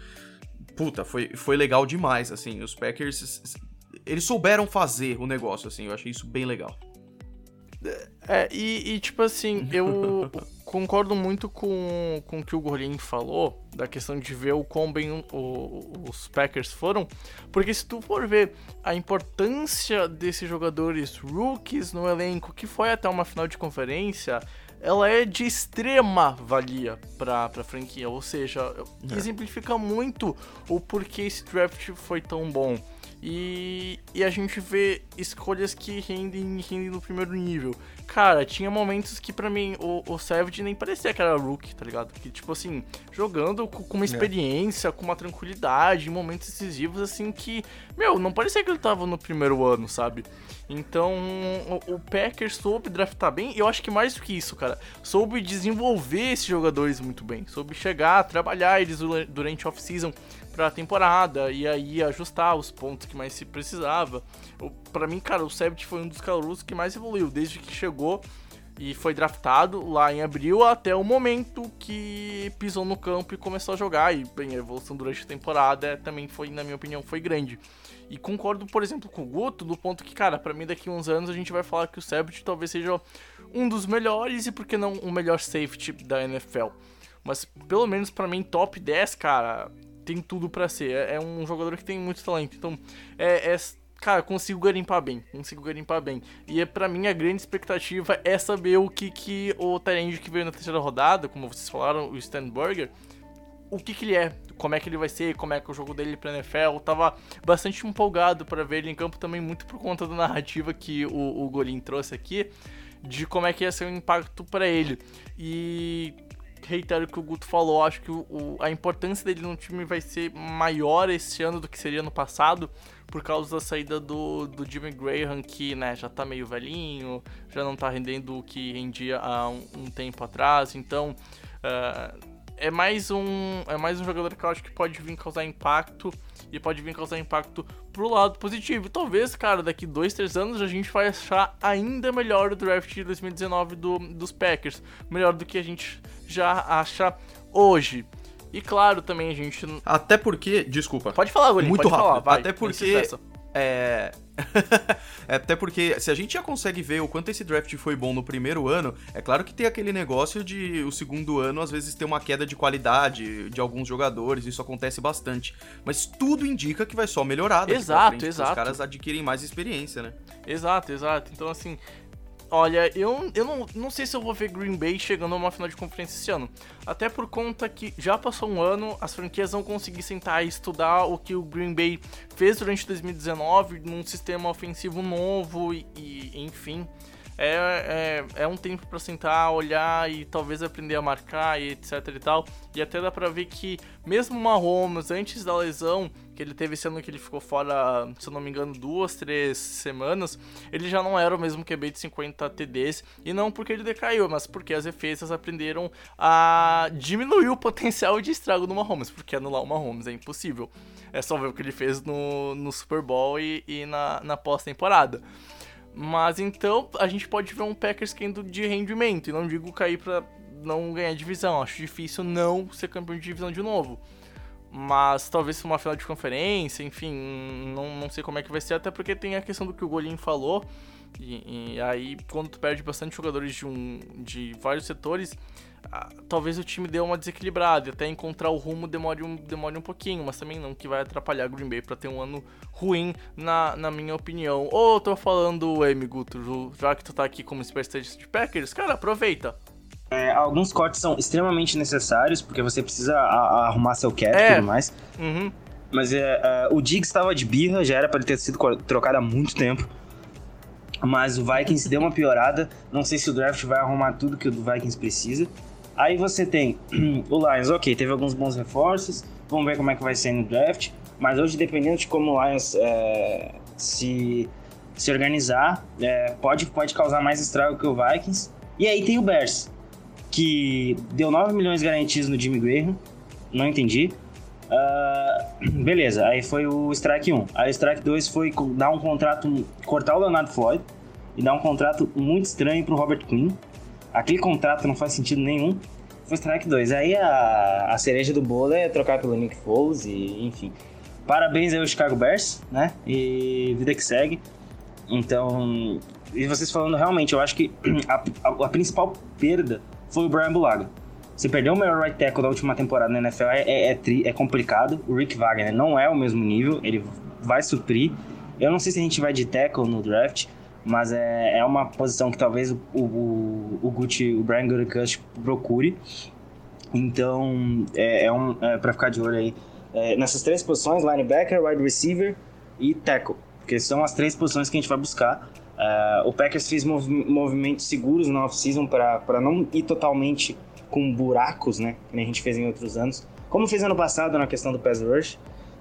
puta, foi, foi legal demais, assim, os Packers eles souberam fazer o negócio, assim, eu achei isso bem legal. É, e, e tipo assim, eu concordo muito com, com o que o Gorlin falou, da questão de ver o quão bem os Packers foram, porque se tu for ver a importância desses jogadores rookies no elenco, que foi até uma final de conferência, ela é de extrema valia para a franquia, ou seja, é. exemplifica muito o porquê esse draft foi tão bom. E, e a gente vê escolhas que rendem, rendem no primeiro nível. Cara, tinha momentos que para mim o, o Savage nem parecia que era rookie, tá ligado? Que, tipo assim, jogando com, com uma é. experiência, é. com uma tranquilidade, momentos decisivos, assim, que, meu, não parecia que ele tava no primeiro ano, sabe? Então, o, o Packers soube draftar bem, e eu acho que mais do que isso, cara, soube desenvolver esses jogadores muito bem, soube chegar, trabalhar eles durante a off-season pra temporada e aí ajustar os pontos que mais se precisava. para mim, cara, o Sebt foi um dos calouros que mais evoluiu desde que chegou e foi draftado lá em abril até o momento que pisou no campo e começou a jogar. E bem, a evolução durante a temporada também foi, na minha opinião, foi grande. E concordo, por exemplo, com o Guto, no ponto que, cara, para mim daqui a uns anos a gente vai falar que o Sebt talvez seja um dos melhores e por que não o melhor safety da NFL. Mas pelo menos para mim top 10, cara, tem tudo para ser. É, é, um jogador que tem muito talento. Então, é, é cara, consigo garimpar bem, consigo garimpar bem. E é para mim a grande expectativa é saber o que, que o Tyrande que veio na terceira rodada, como vocês falaram, o Stan Burger, o que, que ele é, como é que ele vai ser, como é que é o jogo dele pra NFL. Eu tava bastante empolgado para ver ele em campo também, muito por conta da narrativa que o, o Golin trouxe aqui, de como é que ia ser o impacto para ele. E reitero o que o Guto falou, acho que o, a importância dele no time vai ser maior esse ano do que seria no passado, por causa da saída do, do Jimmy Graham, que né, já tá meio velhinho, já não tá rendendo o que rendia há um, um tempo atrás, então. Uh, é mais um é mais um jogador que eu acho que pode vir causar impacto e pode vir causar impacto pro lado positivo. Talvez, cara, daqui dois, três anos a gente vai achar ainda melhor o draft de 2019 do, dos Packers, melhor do que a gente já acha hoje. E claro, também a gente. Até porque. Desculpa. Pode falar, Golinho. Muito rápido. Falar, vai, Até porque. É. é. Até porque, se a gente já consegue ver o quanto esse draft foi bom no primeiro ano, é claro que tem aquele negócio de o segundo ano às vezes ter uma queda de qualidade de alguns jogadores, isso acontece bastante. Mas tudo indica que vai só melhorar. Exato, frente, exato. Os caras adquirem mais experiência, né? Exato, exato. Então, assim, Olha, eu, eu não, não sei se eu vou ver Green Bay chegando a uma final de conferência esse ano. Até por conta que já passou um ano, as franquias vão conseguir sentar e estudar o que o Green Bay fez durante 2019 num sistema ofensivo novo e, e enfim é, é, é um tempo para sentar, olhar e talvez aprender a marcar e etc e tal. E até dá pra ver que mesmo o Mahomes, antes da lesão, que ele teve ano que ele ficou fora, se eu não me engano, duas, três semanas, ele já não era o mesmo QB de 50 TDs. E não porque ele decaiu, mas porque as defesas aprenderam a diminuir o potencial de estrago do Mahomes, porque anular o Mahomes é impossível. É só ver o que ele fez no, no Super Bowl e, e na, na pós-temporada. Mas então a gente pode ver um Packers caindo de rendimento. E não digo cair pra não ganhar divisão. Acho difícil não ser campeão de divisão de novo. Mas talvez uma final de conferência, enfim, não, não sei como é que vai ser, até porque tem a questão do que o Golim falou. E, e aí, quando tu perde bastante jogadores de, um, de vários setores, talvez o time dê uma desequilibrada e até encontrar o rumo demore um, demore um pouquinho, mas também não que vai atrapalhar Green Bay para ter um ano ruim, na, na minha opinião. Ou eu tô falando, Amy Guto, já que tu tá aqui como especialista de Packers, cara, aproveita. É, alguns cortes são extremamente necessários, porque você precisa a, a arrumar seu cap e É. tudo mais. Uhum. Mas é, é, o Diggs estava de birra, já era para ele ter sido trocado há muito tempo. Mas o Vikings deu uma piorada. Não sei se o draft vai arrumar tudo que o Vikings precisa. Aí você tem o Lions, ok, teve alguns bons reforços. Vamos ver como é que vai ser no draft. Mas hoje, dependendo de como o Lions é, se, se organizar, é, pode, pode causar mais estrago que o Vikings. E aí tem o Bears, que deu 9 milhões garantidos no Jimmy Graham. Não entendi. Ah, beleza, aí foi o strike 1. Aí o strike 2 foi dar um contrato, cortar o Leonardo Floyd e dar um contrato muito estranho pro Robert Quinn. Aquele contrato não faz sentido nenhum. Foi strike 2. Aí a, a cereja do bolo é trocar pelo Nick Foles e enfim. Parabéns aí ao Chicago Bears, né? E vida que segue. Então, e vocês falando realmente, eu acho que a, a- a principal perda foi o Brian Bulaga. Você perdeu o melhor right tackle da última temporada na NFL é, é, é é complicado. O Rick Wagner não é o mesmo nível, ele vai suprir. Eu não sei se a gente vai de tackle no draft, mas é, é uma posição que talvez o, o, o Gucci, o Brian Gutekunst procure. Então, é, é um é para ficar de olho aí é, nessas três posições: linebacker, wide receiver e tackle, porque são as três posições que a gente vai buscar. É, o Packers fez movi- movimentos seguros na off-season para não ir totalmente com buracos, né? Que a gente fez em outros anos. Como fez ano passado na questão do pass rush.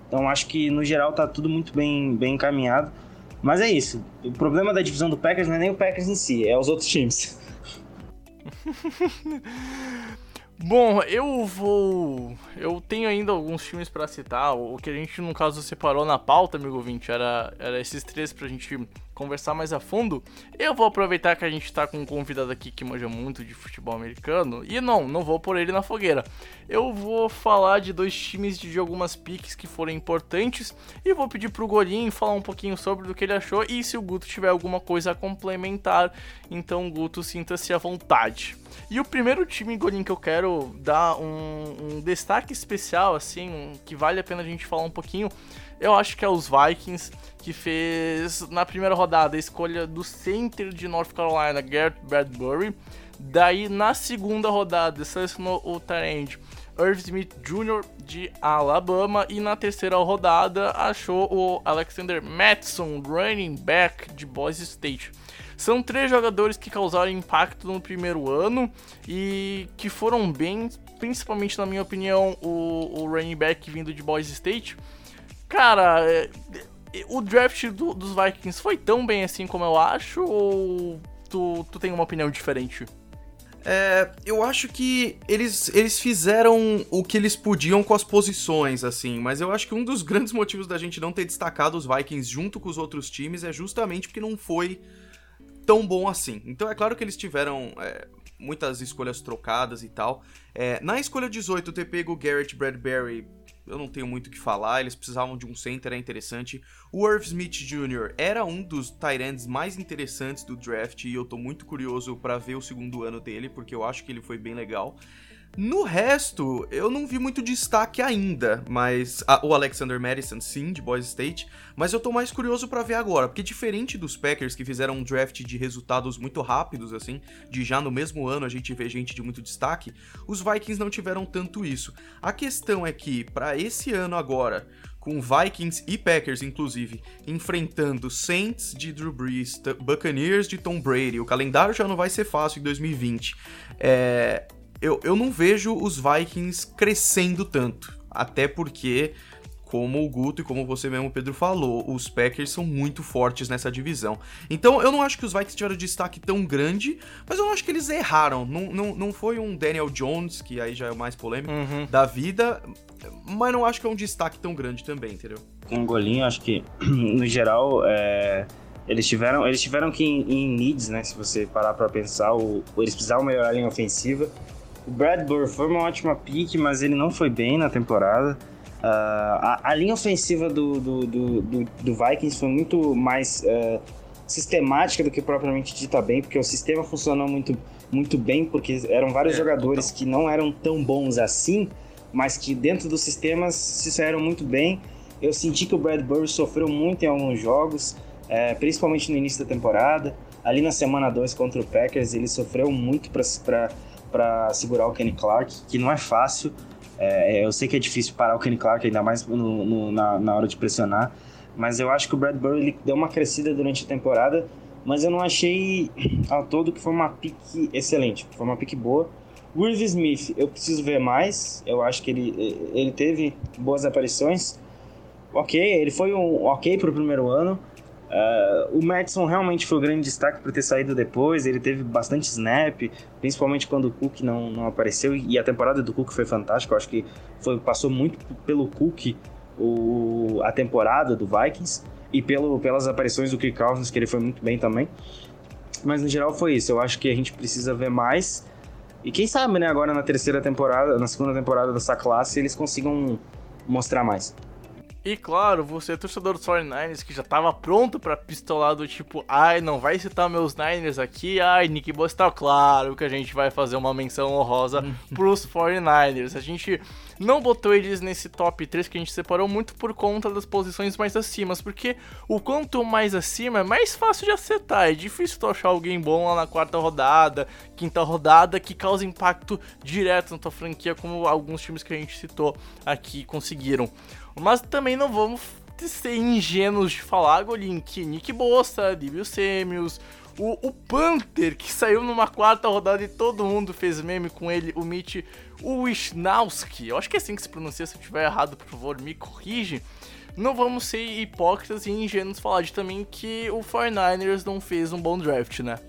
Então acho que no geral tá tudo muito bem, bem encaminhado. Mas é isso. O problema da divisão do Packers não é nem o Packers em si, é os outros times. Bom, eu vou. Eu tenho ainda alguns times pra citar. O que a gente, no caso, separou na pauta, amigo ouvinte, era, era esses três pra gente conversar mais a fundo. Eu vou aproveitar que a gente tá com um convidado aqui que manja muito de futebol americano. E não, não vou pôr ele na fogueira. Eu vou falar de dois times de, algumas piques que foram importantes. E vou pedir pro Golinho falar um pouquinho sobre o que ele achou. E se o Guto tiver alguma coisa a complementar, então Guto sinta-se à vontade. E o primeiro time, Golim, que eu quero dar um, um destaque especial, assim, um- que vale a pena a gente falar um pouquinho, eu acho que é os Vikings, que fez na primeira rodada a escolha do center de North Carolina, Garrett Bradbury. Daí, na segunda rodada, selecionou o Tyrande Irv Smith Jr. de Alabama. E na terceira rodada, achou o Alexander Mattson, running back de Boise State. São três jogadores que causaram impacto no primeiro ano e que foram bem, principalmente na minha opinião, o, o running back vindo de Boise State. Cara, é, o draft do, dos Vikings foi tão bem assim como eu acho ou tu, tu tem uma opinião diferente? É, eu acho que eles, eles fizeram o que eles podiam com as posições, assim, mas eu acho que um dos grandes motivos da gente não ter destacado os Vikings junto com os outros times é justamente porque não foi tão bom assim. Então é claro que eles tiveram é, muitas escolhas trocadas e tal. É, na escolha 18, ter pego Garrett Bradbury, eu não tenho muito o que falar, eles precisavam de um center, é interessante. O Irv Smith Jr. era um dos ends mais interessantes do draft e eu tô muito curioso para ver o segundo ano dele, porque eu acho que ele foi bem legal. No resto, eu não vi muito destaque ainda, mas o Alexander Madison, sim, de Boise State, mas eu tô mais curioso para ver agora, porque diferente dos Packers que fizeram um draft de resultados muito rápidos assim, de já no mesmo ano a gente vê gente de muito destaque, os Vikings não tiveram tanto isso. A questão é que para esse ano agora, com Vikings e Packers, inclusive, enfrentando Saints de Drew Brees, Buccaneers de Tom Brady. O calendário já não vai ser fácil em 2020. É, eu, eu não vejo os Vikings crescendo tanto. Até porque, como o Guto e como você mesmo, Pedro, falou, os Packers são muito fortes nessa divisão. Então eu não acho que os Vikings tiveram destaque tão grande, mas eu não acho que eles erraram. Não, não, não foi um Daniel Jones, que aí já é o mais polêmico, uhum. da vida, mas não acho que é um destaque tão grande também, entendeu? Com o golinho, acho que, no geral, é eles tiveram, eles tiveram que em, em needs, né? Se você parar para pensar, o, eles precisavam melhorar a linha ofensiva. O Bradbury foi uma ótima pick, mas ele não foi bem na temporada. Uh, a, a, linha ofensiva do, do, do, do, Vikings foi muito mais uh, sistemática do que propriamente dita bem, porque o sistema funcionou muito, muito bem, porque eram vários é, jogadores então. que não eram tão bons assim, mas que dentro dos sistemas se saíram muito bem. Eu senti que o Bradbury sofreu muito em alguns jogos, é, principalmente no início da temporada. Ali na semana 2 contra o Packers, ele sofreu muito para para segurar o Kenny Clark, que não é fácil. É, eu sei que é difícil parar o Kenny Clark, ainda mais no, no, na, na, hora de pressionar. Mas eu acho que o Bradbury ele deu uma crescida durante a temporada. Mas eu não achei ao todo que foi uma pique excelente. Foi uma pique boa. Irv Smith, eu preciso ver mais. Eu acho que ele, ele teve boas aparições. Ok, ele foi um ok para o primeiro ano. Uh, o Madison realmente foi o grande destaque por ter saído depois. Ele teve bastante snap, principalmente quando o Cook não, não apareceu. E a temporada do Cook foi fantástica. Eu acho que foi, passou muito pelo Cook o, a temporada do Vikings e pelo, pelas aparições do Kirk Cousins, que ele foi muito bem também. Mas no geral foi isso. Eu acho que a gente precisa ver mais. E quem sabe, né, agora na terceira temporada, na segunda temporada dessa classe, eles consigam mostrar mais. E claro, você é torcedor dos 49ers que já tava pronto para pistolar do tipo, ai, não vai citar meus Niners aqui, ai, Nick Bosa tá claro que a gente vai fazer uma menção honrosa pros 49ers. A gente não botou eles nesse top 3 que a gente separou muito por conta das posições mais acima, porque o quanto mais acima é mais fácil de acertar. É difícil tu achar alguém bom lá na quarta rodada, quinta rodada, que causa impacto direto na tua franquia, como alguns times que a gente citou aqui conseguiram. Mas também não vamos ser ingênuos de falar, Golin, que Nick Bossa, Dibio Semius, o, o Panther, que saiu numa quarta rodada e todo mundo fez meme com ele, o Mitch Wisnowski, eu acho que é assim que se pronuncia, se eu estiver errado, por favor, me corrige. Não vamos ser hipócritas e ingênuos falar de também que o 49ers não fez um bom draft, né?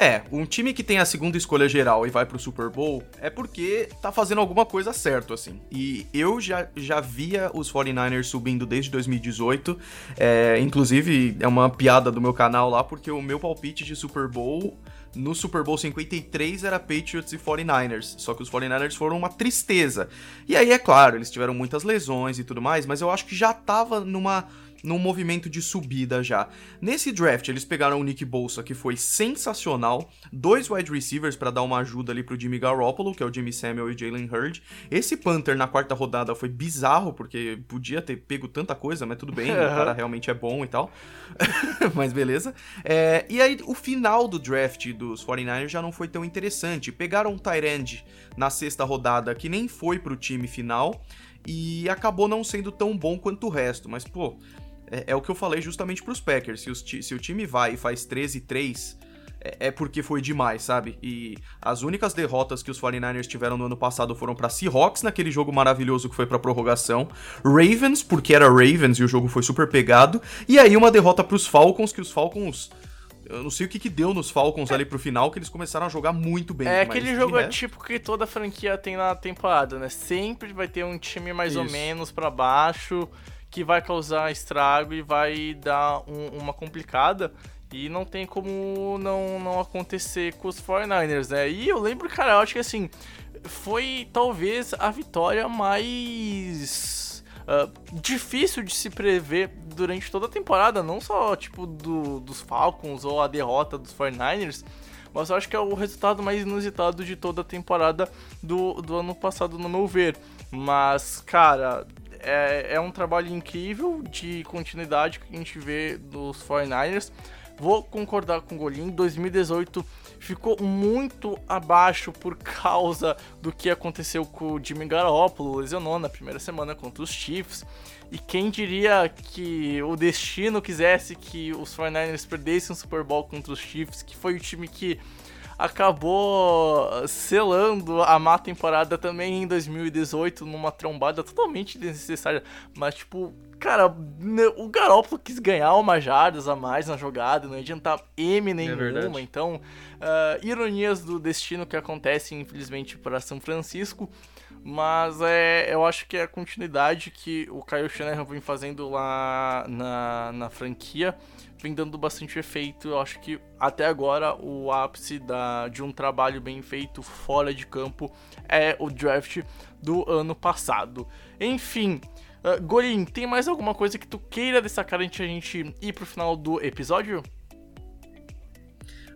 É, um time que tem a segunda escolha geral e vai pro Super Bowl é porque tá fazendo alguma coisa certo, assim. E eu já, já via os 49ers subindo desde 2018. É, inclusive, é uma piada do meu canal lá, porque o meu palpite de Super Bowl no Super Bowl 53 era Patriots e 49ers, só que os 49ers foram uma tristeza. E aí, é claro, eles tiveram muitas lesões e tudo mais, mas eu acho que já tava numa num movimento de subida já. Nesse draft, eles pegaram o Nick Bolsa, que foi sensacional, dois wide receivers para dar uma ajuda ali pro Jimmy Garoppolo, que é o Jimmy Samuel e Jalen Hurd. Esse Panther na quarta rodada foi bizarro, porque podia ter pego tanta coisa, mas tudo bem, o cara realmente é bom e tal. mas beleza. É, e aí, o final do draft dos 49ers já não foi tão interessante. Pegaram um Tyrande na sexta rodada, que nem foi pro time final, e acabou não sendo tão bom quanto o resto. Mas, pô, é, é o que eu falei justamente pros Packers. Se, os, se o time vai e faz 13-3, é, é porque foi demais, sabe? E as únicas derrotas que os 49ers tiveram no ano passado foram para Seahawks naquele jogo maravilhoso que foi para prorrogação, Ravens porque era Ravens e o jogo foi super pegado, e aí uma derrota para os Falcons que os Falcons eu não sei o que, que deu nos Falcons ali pro final, que eles começaram a jogar muito bem. É aquele jogo é tipo que toda franquia tem na temporada, né? Sempre vai ter um time mais Isso. ou menos para baixo que vai causar estrago e vai dar um, uma complicada. E não tem como não, não acontecer com os 49ers, né? E eu lembro, cara, eu acho que assim, foi talvez a vitória mais uh, difícil de se prever durante toda a temporada, não só tipo do, dos Falcons ou a derrota dos 49ers, mas eu acho que é o resultado mais inusitado de toda a temporada do, do ano passado, no meu ver. Mas, cara, é, é um trabalho incrível de continuidade que a gente vê dos 49ers. Vou concordar com o Golim, 2018 ficou muito abaixo por causa do que aconteceu com o Jimmy Garoppolo, lesionou na primeira semana contra os Chiefs. E quem diria que o destino quisesse que os 49ers perdessem o Super Bowl contra os Chiefs, que foi o time que acabou selando a má temporada também em 2018 numa trombada totalmente desnecessária. Mas, tipo, cara, o Garoppolo quis ganhar umas jardas a mais na jogada, não adiantar M nenhuma. É então, uh, ironias do destino que acontecem, infelizmente, para São Francisco. Mas é, eu acho que é a continuidade que o Kyle Shanahan vem fazendo lá na, na franquia vem dando bastante efeito. Eu acho que até agora o ápice da, de um trabalho bem feito fora de campo é o draft do ano passado. Enfim, uh, Gorin, tem mais alguma coisa que tu queira destacar antes de a gente ir pro final do episódio?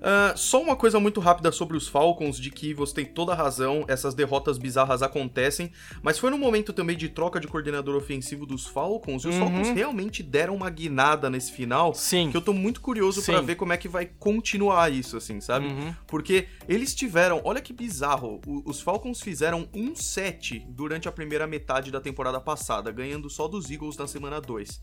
Uh, só uma coisa muito rápida sobre os Falcons, de que você tem toda a razão, essas derrotas bizarras acontecem, mas foi no momento também de troca de coordenador ofensivo dos Falcons, e os uhum. Falcons realmente deram uma guinada nesse final, Sim. que eu tô muito curioso para ver como é que vai continuar isso, assim, sabe? Uhum. Porque eles tiveram, olha que bizarro, os Falcons fizeram um set durante a primeira metade da temporada passada, ganhando só dos Eagles na semana 2.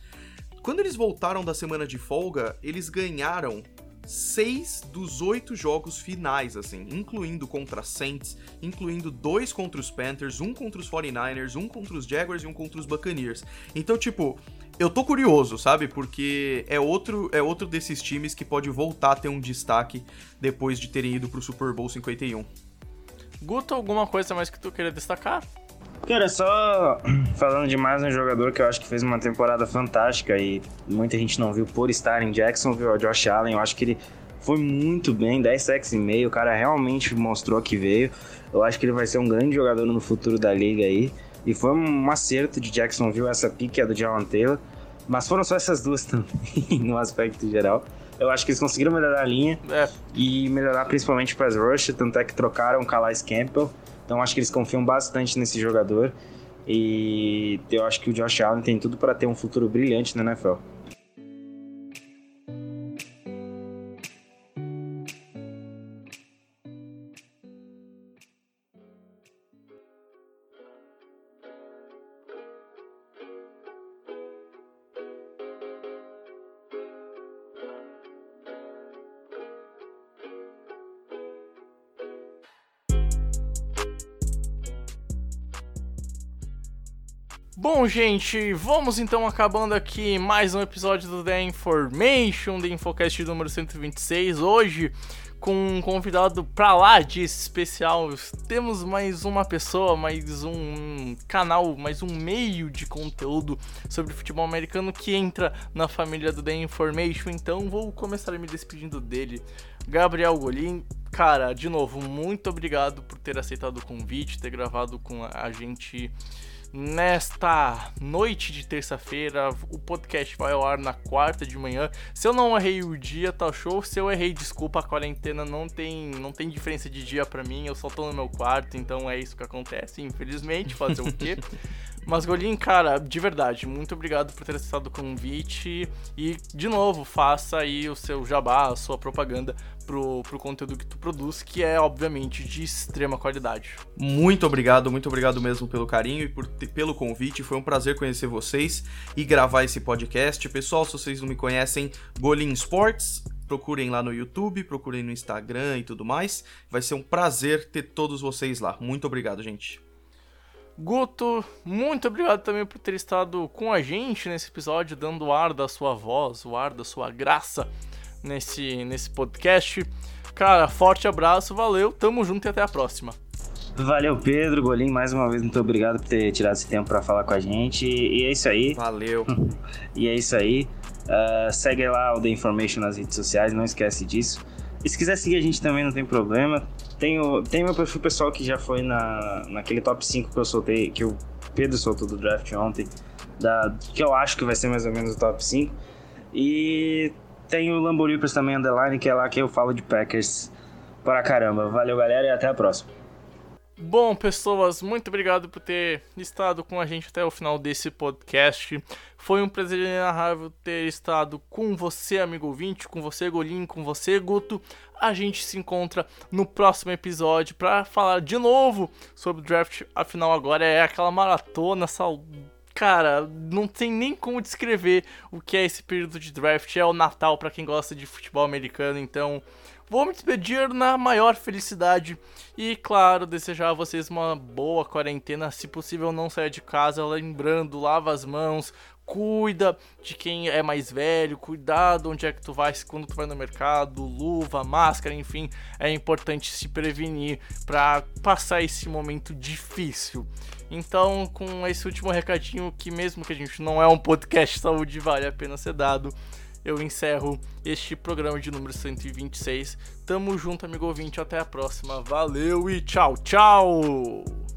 Quando eles voltaram da semana de folga, eles ganharam seis dos oito jogos finais, assim, incluindo contra Saints, incluindo dois contra os Panthers, um contra os 49ers, um contra os Jaguars e um contra os Buccaneers. Então, tipo, eu tô curioso, sabe? Porque é outro, é outro desses times que pode voltar a ter um destaque depois de terem ido pro Super Bowl 51. Guto, alguma coisa mais que tu queria destacar? Cara, só falando de mais um jogador que eu acho que fez uma temporada fantástica e muita gente não viu por estar em Jacksonville, o Josh Allen. Eu acho que ele foi muito bem, 10 sacks e meio, o cara realmente mostrou que veio. Eu acho que ele vai ser um grande jogador no futuro da liga aí. E foi um acerto de Jacksonville essa pique é do Jalan Taylor. Mas foram só essas duas também, no aspecto geral. Eu acho que eles conseguiram melhorar a linha é. e melhorar principalmente o pass rush, tanto é que trocaram o Calais Campbell então acho que eles confiam bastante nesse jogador. E eu acho que o Josh Allen tem tudo para ter um futuro brilhante na NFL. Bom, gente, vamos então acabando aqui mais um episódio do The Information, The Infocast número 126. Hoje, com um convidado pra lá de especial, temos mais uma pessoa, mais um canal, mais um meio de conteúdo sobre futebol americano que entra na família do The Information. Então, vou começar me despedindo dele. Gabriel Golim, cara, de novo, muito obrigado por ter aceitado o convite, ter gravado com a gente nesta noite de terça-feira. O podcast vai ao ar na quarta de manhã. Se eu não errei o dia, tá show. Se eu errei, desculpa, a quarentena não tem, não tem diferença de dia para mim. Eu só tô no meu quarto, então é isso que acontece, infelizmente. Fazer o quê? Mas, Golim, cara, de verdade, muito obrigado por ter aceitado o convite. E, de novo, faça aí o seu jabá, a sua propaganda pro, pro conteúdo que tu produz, que é, obviamente, de extrema qualidade. Muito obrigado, muito obrigado mesmo pelo carinho e por, pelo convite. Foi um prazer conhecer vocês e gravar esse podcast. Pessoal, se vocês não me conhecem, Golim Sports, procurem lá no YouTube, procurem no Instagram e tudo mais. Vai ser um prazer ter todos vocês lá. Muito obrigado, gente. Guto, muito obrigado também por ter estado com a gente nesse episódio, dando o ar da sua voz, o ar da sua graça nesse, nesse podcast. Cara, forte abraço, valeu, tamo junto e até a próxima. Valeu, Pedro, Golim, mais uma vez, muito obrigado por ter tirado esse tempo para falar com a gente. E é isso aí. Valeu. e é isso aí. Uh, segue lá o The Information nas redes sociais, não esquece disso. E se quiser seguir a gente também, não tem problema. Tem, o, tem meu perfil pessoal que já foi na, naquele top 5 que eu soltei, que o Pedro soltou do draft ontem, da, que eu acho que vai ser mais ou menos o top 5. E tem o Lamborghini também, underline, que é lá que eu falo de Packers pra caramba. Valeu, galera, e até a próxima. Bom, pessoas, muito obrigado por ter estado com a gente até o final desse podcast. Foi um prazer inenarrável ter estado com você, amigo ouvinte, com você, Golim, com você, Guto. A gente se encontra no próximo episódio para falar de novo sobre o draft. Afinal, agora é aquela maratona sal cara, não tem nem como descrever o que é esse período de draft. É o Natal para quem gosta de futebol americano, então Vou me despedir na maior felicidade e, claro, desejar a vocês uma boa quarentena. Se possível, não saia de casa. Lembrando, lava as mãos, cuida de quem é mais velho, cuidado onde é que tu vai quando tu vai no mercado, luva, máscara, enfim, é importante se prevenir para passar esse momento difícil. Então, com esse último recadinho que mesmo que a gente não é um podcast saúde, vale a pena ser dado eu encerro este programa de número 126. Tamo junto, amigo ouvinte. Até a próxima. Valeu e tchau, tchau!